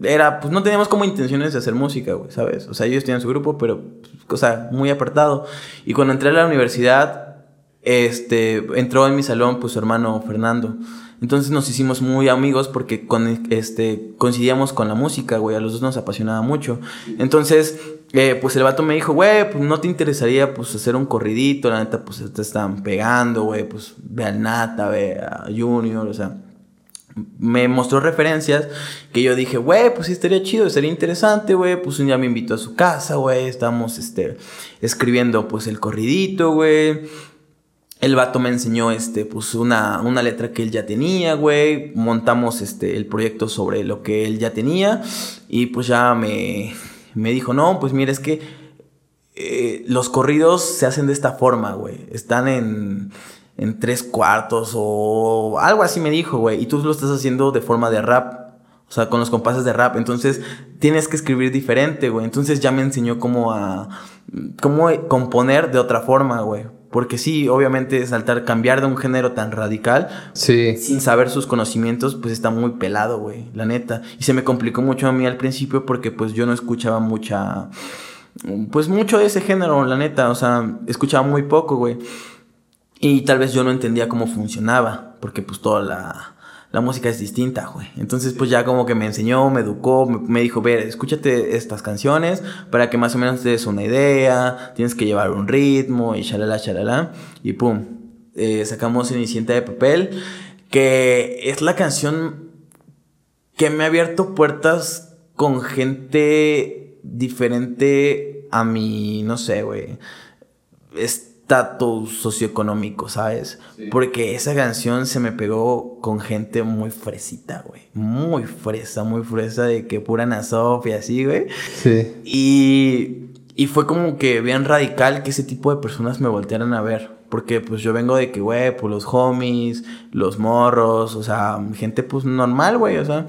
era, pues no teníamos como intenciones de hacer música, güey, ¿sabes? O sea, ellos tenían su grupo, pero, o sea, muy apartado. Y cuando entré a la universidad, este, entró en mi salón, pues su hermano Fernando. Entonces nos hicimos muy amigos porque con, este, coincidíamos con la música, güey. A los dos nos apasionaba mucho. Entonces, eh, pues el vato me dijo, güey, pues no te interesaría pues hacer un corridito. La neta, pues te están pegando, güey. Pues ve al Nata, ve a Junior, o sea. Me mostró referencias que yo dije, güey, pues sí estaría chido, sería interesante, güey. Pues un día me invitó a su casa, güey. Estamos, este, escribiendo, pues, el corridito, güey el vato me enseñó, este, pues una, una letra que él ya tenía, güey. Montamos, este, el proyecto sobre lo que él ya tenía. Y pues ya me, me dijo, no, pues mira, es que eh, los corridos se hacen de esta forma, güey. Están en, en tres cuartos o algo así me dijo, güey. Y tú lo estás haciendo de forma de rap. O sea, con los compases de rap. Entonces, tienes que escribir diferente, güey. Entonces ya me enseñó cómo a... Cómo componer de otra forma, güey. Porque sí, obviamente saltar, cambiar de un género tan radical, sí. sin saber sus conocimientos, pues está muy pelado, güey, la neta. Y se me complicó mucho a mí al principio porque pues yo no escuchaba mucha, pues mucho de ese género, la neta, o sea, escuchaba muy poco, güey. Y tal vez yo no entendía cómo funcionaba, porque pues toda la la música es distinta, güey. Entonces, pues ya como que me enseñó, me educó, me, dijo, ver, escúchate estas canciones para que más o menos te des una idea, tienes que llevar un ritmo y shalala, shalala. Y pum, eh, sacamos Cenicienta de Papel, que es la canción que me ha abierto puertas con gente diferente a mi, no sé, güey. Es estatus socioeconómico, ¿sabes? Porque esa canción se me pegó con gente muy fresita, güey. Muy fresa, muy fresa de que pura Nasof y así, güey. Sí. Y, y fue como que bien radical que ese tipo de personas me voltearan a ver. Porque pues yo vengo de que, güey, pues los homies, los morros, o sea, gente pues normal, güey, o sea,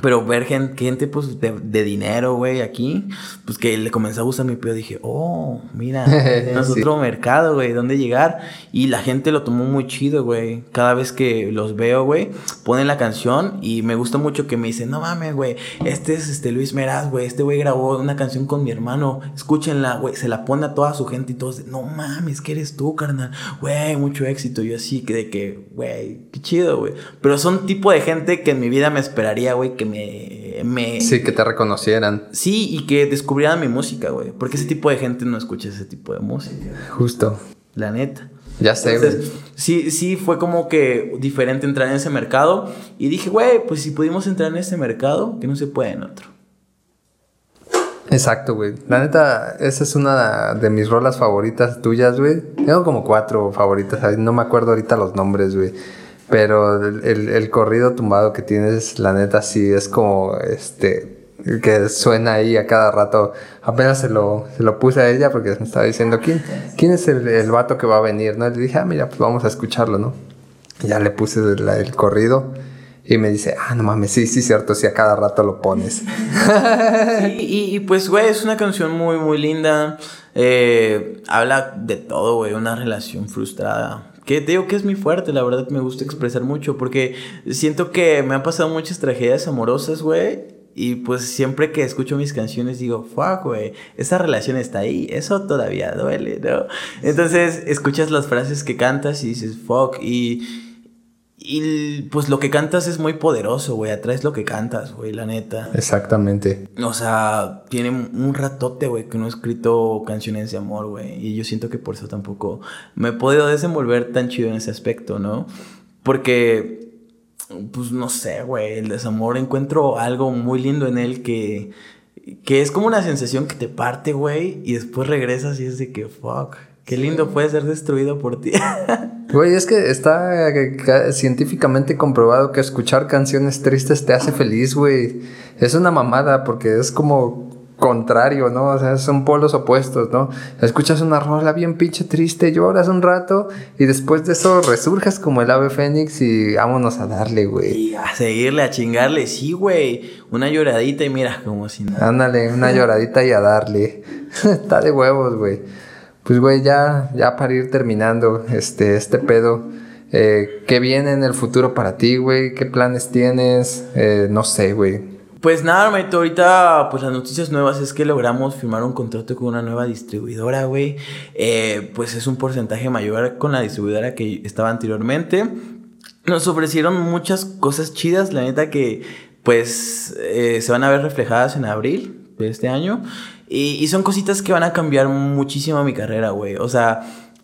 pero ver gente, pues, de, dinero, güey, aquí, pues que le comenzó a gustar mi pedo. Dije, oh, mira, es otro mercado, güey, ¿dónde llegar? Y la gente lo tomó muy chido, güey. Cada vez que los veo, güey, ponen la canción y me gusta mucho que me dicen, no mames, güey, este es este Luis Meraz, güey, este güey grabó una canción con mi hermano, escúchenla, güey, se la pone a toda su gente y todos, no mames, que eres tú, carnal, güey, mucho éxito. Yo así, que de que, güey, qué chido, güey. Pero son tipo de gente que en mi vida me esperaría, güey, que me, Sí, que te reconocieran. Sí, y que descubrieran mi música, güey. Porque ese tipo de gente no escucha ese tipo de música. Justo. La neta. Ya sé, güey. Sí, sí, fue como que diferente entrar en ese mercado. Y dije, güey, pues si pudimos entrar en ese mercado, que no se puede en otro. Exacto, güey. La neta, esa es una de mis rolas favoritas tuyas, güey. Tengo como cuatro favoritas, no me acuerdo ahorita los nombres, güey. Pero el, corrido tumbado que tienes, la neta, sí es como este que suena ahí a cada rato. Apenas se lo, se lo puse a ella porque me estaba diciendo quién, quién es el, el vato que va a venir, ¿no? Y le dije, ah, mira, pues vamos a escucharlo, ¿no? ya le puse el, corrido. Y me dice, ah, no mames, sí, sí, cierto, si a cada rato lo pones. y, y, pues, güey, es una canción muy, muy linda. Eh, habla de todo, güey, una relación frustrada. Que te digo que es muy fuerte, la verdad me gusta expresar mucho porque siento que me han pasado muchas tragedias amorosas, güey. Y pues siempre que escucho mis canciones digo, fuck, güey, esa relación está ahí, eso todavía duele, ¿no? Entonces escuchas las frases que cantas y dices, fuck, y y pues lo que cantas es muy poderoso, güey. Atraes lo que cantas, güey, la neta. Exactamente. O sea, tiene un ratote, güey, que no he escrito canciones de amor, güey. Y yo siento que por eso tampoco me he podido desenvolver tan chido en ese aspecto, ¿no? Porque, pues no sé, güey, el desamor encuentro algo muy lindo en él que, que es como una sensación que te parte, güey. Y después regresas y es de que, fuck. Qué lindo puede ser destruido por ti. Güey, es que está científicamente comprobado que escuchar canciones tristes te hace feliz, güey. Es una mamada porque es como contrario, ¿no? O sea, son polos opuestos, ¿no? Escuchas una rola bien pinche triste, lloras un rato y después de eso resurges como el ave fénix y vámonos a darle, güey. Y a seguirle, a chingarle, sí, güey. Una lloradita y mira, como si nada. Ándale, una lloradita y a darle. Está de huevos, güey. Pues, güey, ya, ya para ir terminando este, este pedo, eh, ¿qué viene en el futuro para ti, güey? ¿Qué planes tienes? Eh, no sé, güey. Pues nada, hermanito, ahorita pues las noticias nuevas es que logramos firmar un contrato con una nueva distribuidora, güey. Eh, pues es un porcentaje mayor con la distribuidora que estaba anteriormente. nos ofrecieron muchas cosas chidas, la neta que pues eh, se van a ver reflejadas en abril de este año. Y, y son cositas que van a cambiar muchísimo mi carrera, güey. O sea,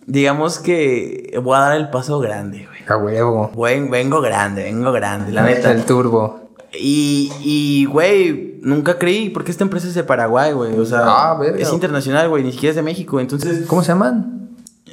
digamos que voy a dar el paso grande, güey. A huevo. Vengo grande, vengo grande, la neta. El turbo. Y, y, güey, nunca creí, porque esta empresa es de Paraguay, güey. O sea, Ah, es internacional, güey, ni siquiera es de México. Entonces, ¿Cómo se llaman?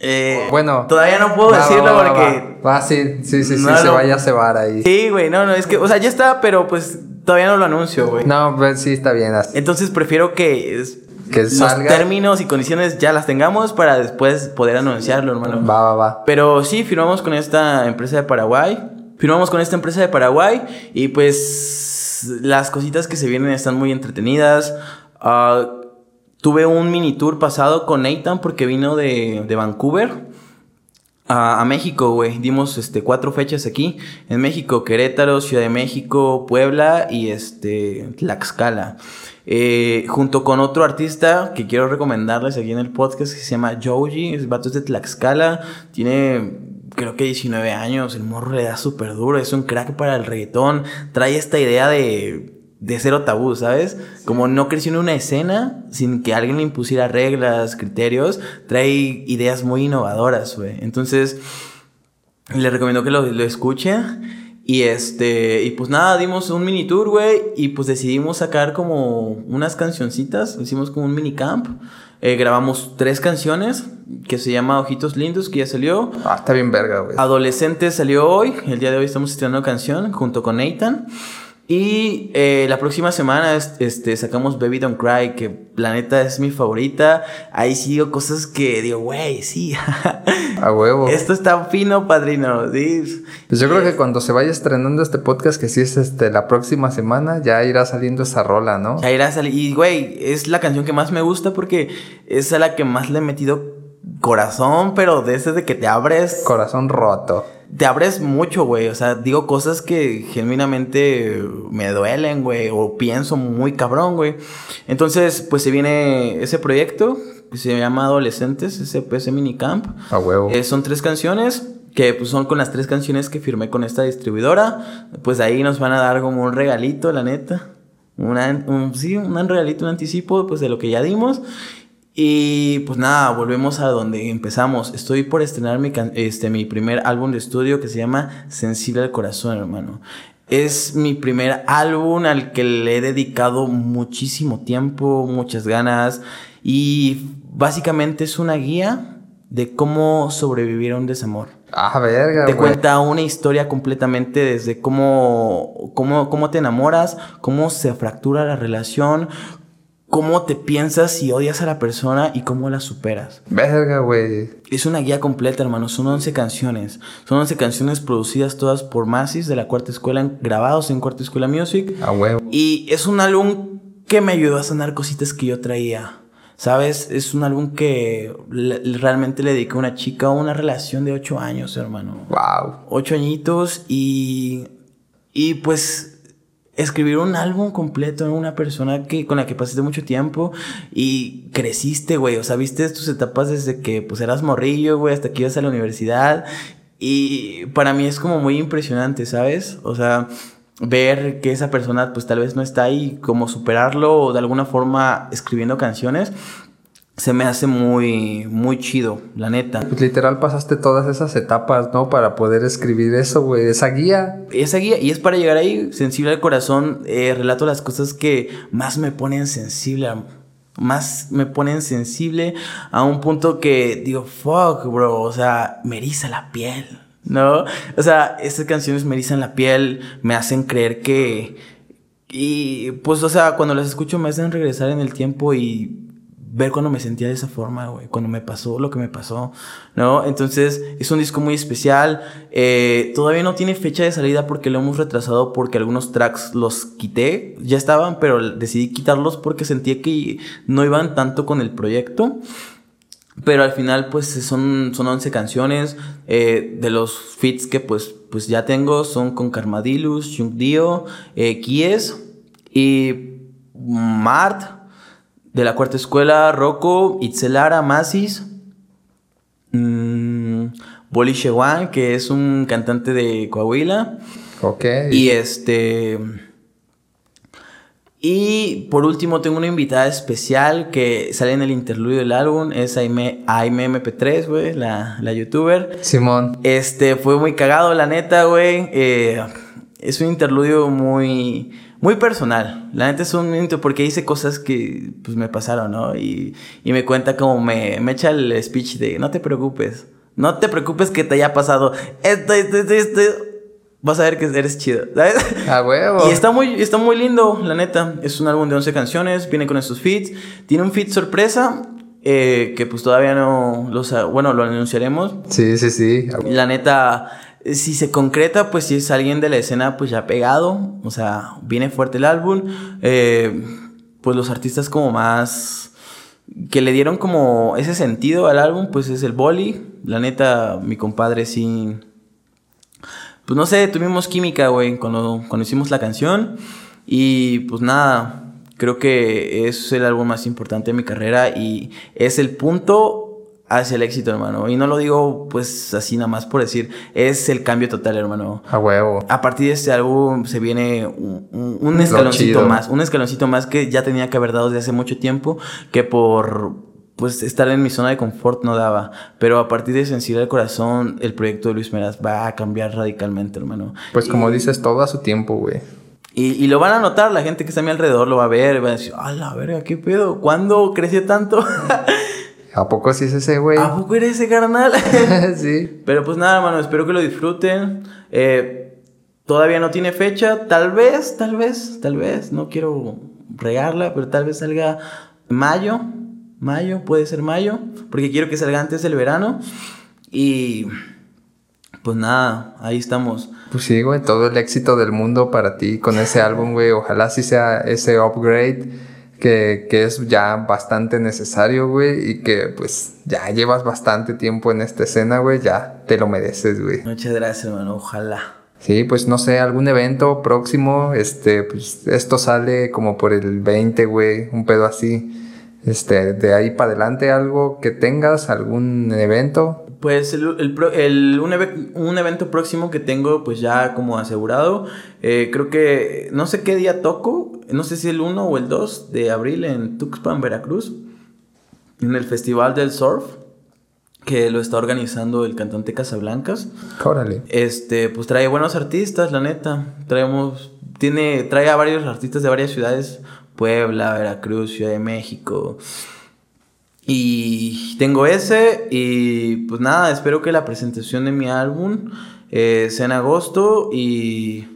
Eh, Bueno. todavía no puedo Va, decirlo va, va, porque. Va, sí, sí, sí, sí, se vaya a cebar ahí. Sí, güey, no, no, es que, o sea, ya está, pero pues todavía no lo anuncio, güey. No, pues sí, está bien. así. Entonces prefiero que, es- Que los salga. términos y condiciones ya las tengamos para después poder anunciarlo, hermano. Va, va, va. Pero sí, firmamos con esta empresa de Paraguay. Firmamos con esta empresa de Paraguay y pues las cositas que se vienen están muy entretenidas. Ah, tuve un mini tour pasado con Nathan porque vino de, de Vancouver a, a México, güey. Dimos este, cuatro fechas aquí. En México, Querétaro, Ciudad de México, Puebla y este, Tlaxcala. Eh, junto con otro artista que quiero recomendarles aquí en el podcast que se llama Joji. Es vato de Tlaxcala. Tiene creo que 19 años. El morro le da súper duro. Es un crack para el reggaetón. Trae esta idea de de cero tabú, ¿sabes? Como no creció en una escena sin que alguien le impusiera reglas, criterios, trae ideas muy innovadoras, güey. Entonces, le recomiendo que lo, lo escuche. Y este, y pues nada, dimos un mini tour, güey, y pues decidimos sacar como unas cancioncitas, hicimos como un mini camp. Eh, grabamos tres canciones que se llama Ojitos Lindos, que ya salió. Ah, está bien verga, güey. Adolescente salió hoy. El día de hoy estamos estrenando canción junto con Nathan. Y eh, la próxima semana es- este, sacamos Baby Don't Cry, que la neta es mi favorita. Ahí sí digo cosas que digo, güey, sí. A huevo. Esto está fino, padrino. Sí. Pues yo creo que cuando se vaya estrenando este podcast, que sí es este la próxima semana, ya irá saliendo esa rola, ¿no? Ya irá salir. Y, güey, es la canción que más me gusta porque es a la que más le he metido corazón, pero desde de que te abres. Corazón roto. Te abres mucho, güey. O sea, digo cosas que genuinamente me duelen, güey. O pienso muy cabrón, güey. Entonces, pues se viene ese proyecto que se llama Adolescentes, ese, ese minicamp. A huevo. Eh, son tres canciones. Que pues, son con las tres canciones que firmé con esta distribuidora. Pues ahí nos van a dar como un regalito, la neta. Una, un, sí, un regalito, un anticipo pues, de lo que ya dimos. Y pues nada, volvemos a donde empezamos. Estoy por estrenar mi, este, mi primer álbum de estudio que se llama Sensible al Corazón, hermano. Es mi primer álbum al que le he dedicado muchísimo tiempo, muchas ganas. Y básicamente es una guía de cómo sobrevivir a un desamor. Ah, verga, Te güey. cuenta una historia completamente desde cómo, cómo, cómo te enamoras, cómo se fractura la relación, cómo te piensas y odias a la persona y cómo la superas. Verga, güey. Es una guía completa, hermano. Son 11 canciones. Son 11 canciones producidas todas por Masis de la Cuarta Escuela, grabados en Cuarta Escuela Music. A huevo. Y es un álbum que me ayudó a sanar cositas que yo traía. ¿Sabes? Es un álbum que le- realmente le dediqué a una chica, una relación de 8 años, hermano Wow. ocho añitos y, y pues escribir un álbum completo en una persona que, con la que pasaste mucho tiempo y creciste, güey. O sea, viste tus etapas desde que pues eras morrillo, güey, hasta que ibas a la universidad. Y para mí es como muy impresionante, ¿sabes? O sea, ver que esa persona pues tal vez no está ahí, como superarlo o de alguna forma escribiendo canciones, se me hace muy, muy chido, la neta. Pues literal pasaste todas esas etapas, ¿no? Para poder escribir eso, güey. Esa guía. esa guía y es para llegar ahí sensible al corazón eh, relato las cosas que más me ponen sensible más me ponen sensible a un punto que digo fuck bro o sea me eriza la piel no o sea estas canciones me erizan la piel me hacen creer que y pues o sea cuando las escucho me hacen regresar en el tiempo y ver cuando me sentía de esa forma, güey, cuando me pasó lo que me pasó, ¿no? Entonces, es un disco muy especial. Eh, todavía no tiene fecha de salida porque lo hemos retrasado porque algunos tracks los quité, ya estaban, pero decidí quitarlos porque sentía que no iban tanto con el proyecto. Pero al final, pues son, son 11 canciones. eh, de los feats que pues, pues ya tengo son con Carmadilus, Jung Dio, eh, Kies y Mart de la cuarta escuela, Rocco, Itzelara, Masis, mm, Boli Shewan, que es un cantante de Coahuila. Ok. Y este. Y por último tengo una invitada especial que sale en el interludio del álbum, es Aime, Aime MP3, güey, la, la youtuber. Simón. Este, fue muy cagado, la neta, güey. Eh, es un interludio muy, muy personal. La neta es un momento porque hice cosas que, pues, me pasaron, ¿no? Y, y me cuenta como me, me echa el speech de, no te preocupes. No te preocupes que te haya pasado esto, esto, esto, esto. Vas a ver que eres chido, ¿sabes? A huevo. Y está muy, está muy lindo, la neta. Es un álbum de 11 canciones, viene con estos feats. Tiene un feat sorpresa, eh, que pues todavía no los... Bueno, lo anunciaremos. Sí, sí, sí. La neta, si se concreta, pues si es alguien de la escena, pues ya pegado. O sea, viene fuerte el álbum. Eh, pues los artistas como más... Que le dieron como ese sentido al álbum, pues es el Boli. La neta, mi compadre sí pues no sé, tuvimos química, güey, cuando, cuando hicimos la canción. Y pues nada, creo que es el álbum más importante de mi carrera y es el punto hacia el éxito, hermano. Y no lo digo pues así nada más por decir, es el cambio total, hermano. A huevo. A partir de este álbum se viene un, un, un escaloncito más, un escaloncito más que ya tenía que haber dado desde hace mucho tiempo, que por pues estar en mi zona de confort no daba. Pero a partir de Sensible al Corazón, el proyecto de Luis Meraz va a cambiar radicalmente, hermano. Pues como y, dices, todo a su tiempo, güey. Y, y, lo van a notar, la gente que está a mi alrededor lo va a ver, va a decir, a la verga, ¿qué pedo? ¿Cuándo creció tanto? ¿A poco sí es ese, güey? ¿A poco eres ese carnal? sí. Pero pues nada, hermano, espero que lo disfruten. Eh, todavía no tiene fecha, tal vez, tal vez, tal vez, no quiero regarla, pero tal vez salga mayo, mayo, puede ser mayo, porque quiero que salga antes del verano. Y pues nada, ahí estamos. Pues sí, güey, todo el éxito del mundo para ti con ese álbum, güey. Ojalá sí sea ese upgrade que, que es ya bastante necesario, güey. Y que pues ya llevas bastante tiempo en esta escena, güey. Ya te lo mereces, güey. Muchas gracias, hermano. Ojalá. Sí, pues no sé, algún evento próximo, este, pues esto sale como por el 20, güey, un pedo así. Este, de ahí para adelante algo que tengas, algún evento. Pues el, el, el un, un, evento próximo que tengo pues ya como asegurado, eh, creo que no sé qué día toco, no sé si el 1 o el 2 de abril en Tuxpan, Veracruz, en el Festival del Surf, que lo está organizando el cantante Casablancas. Órale. Este, pues trae buenos artistas, la neta. Traemos, tiene, trae a varios artistas de varias ciudades Puebla, Veracruz, Ciudad de México. Y tengo ese y pues nada, espero que la presentación de mi álbum eh, sea en agosto y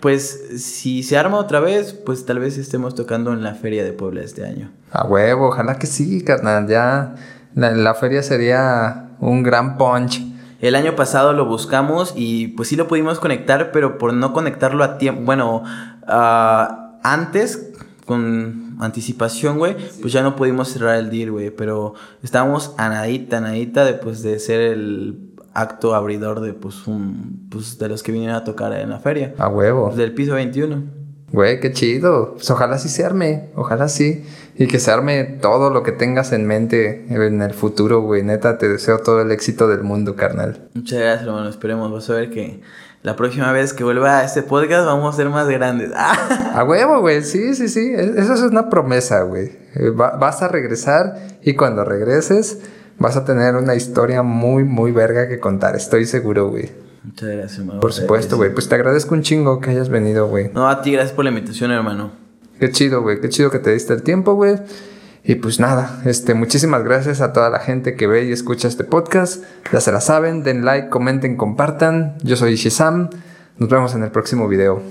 pues si se arma otra vez, pues tal vez estemos tocando en la feria de Puebla este año. A huevo, ojalá que sí, carnal, ya la, la feria sería un gran punch. El año pasado lo buscamos y pues sí lo pudimos conectar, pero por no conectarlo a tiempo, bueno, uh, antes con anticipación, güey, pues ya no pudimos cerrar el deal, güey, pero estábamos a nadita, a nadita de, pues, de ser el acto abridor de, pues, un, pues, de los que vinieron a tocar en la feria. A huevo. Pues, del piso 21. Güey, qué chido. Pues ojalá sí se arme, ojalá sí. Y que se arme todo lo que tengas en mente en el futuro, güey. Neta, te deseo todo el éxito del mundo, carnal. Muchas gracias, hermano. Esperemos. Vas a ver que la próxima vez que vuelva a este podcast vamos a ser más grandes. a huevo, güey. Sí, sí, sí. Eso es una promesa, güey. Va, vas a regresar y cuando regreses vas a tener una historia muy, muy verga que contar. Estoy seguro, güey. Muchas gracias, hermano. Por supuesto, güey. Pues te agradezco un chingo que hayas venido, güey. No, a ti gracias por la invitación, hermano. Qué chido, güey. Qué chido que te diste el tiempo, güey. Y pues nada, este, muchísimas gracias a toda la gente que ve y escucha este podcast. Ya se la saben, den like, comenten, compartan. Yo soy Shizam. Nos vemos en el próximo video.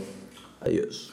Adiós.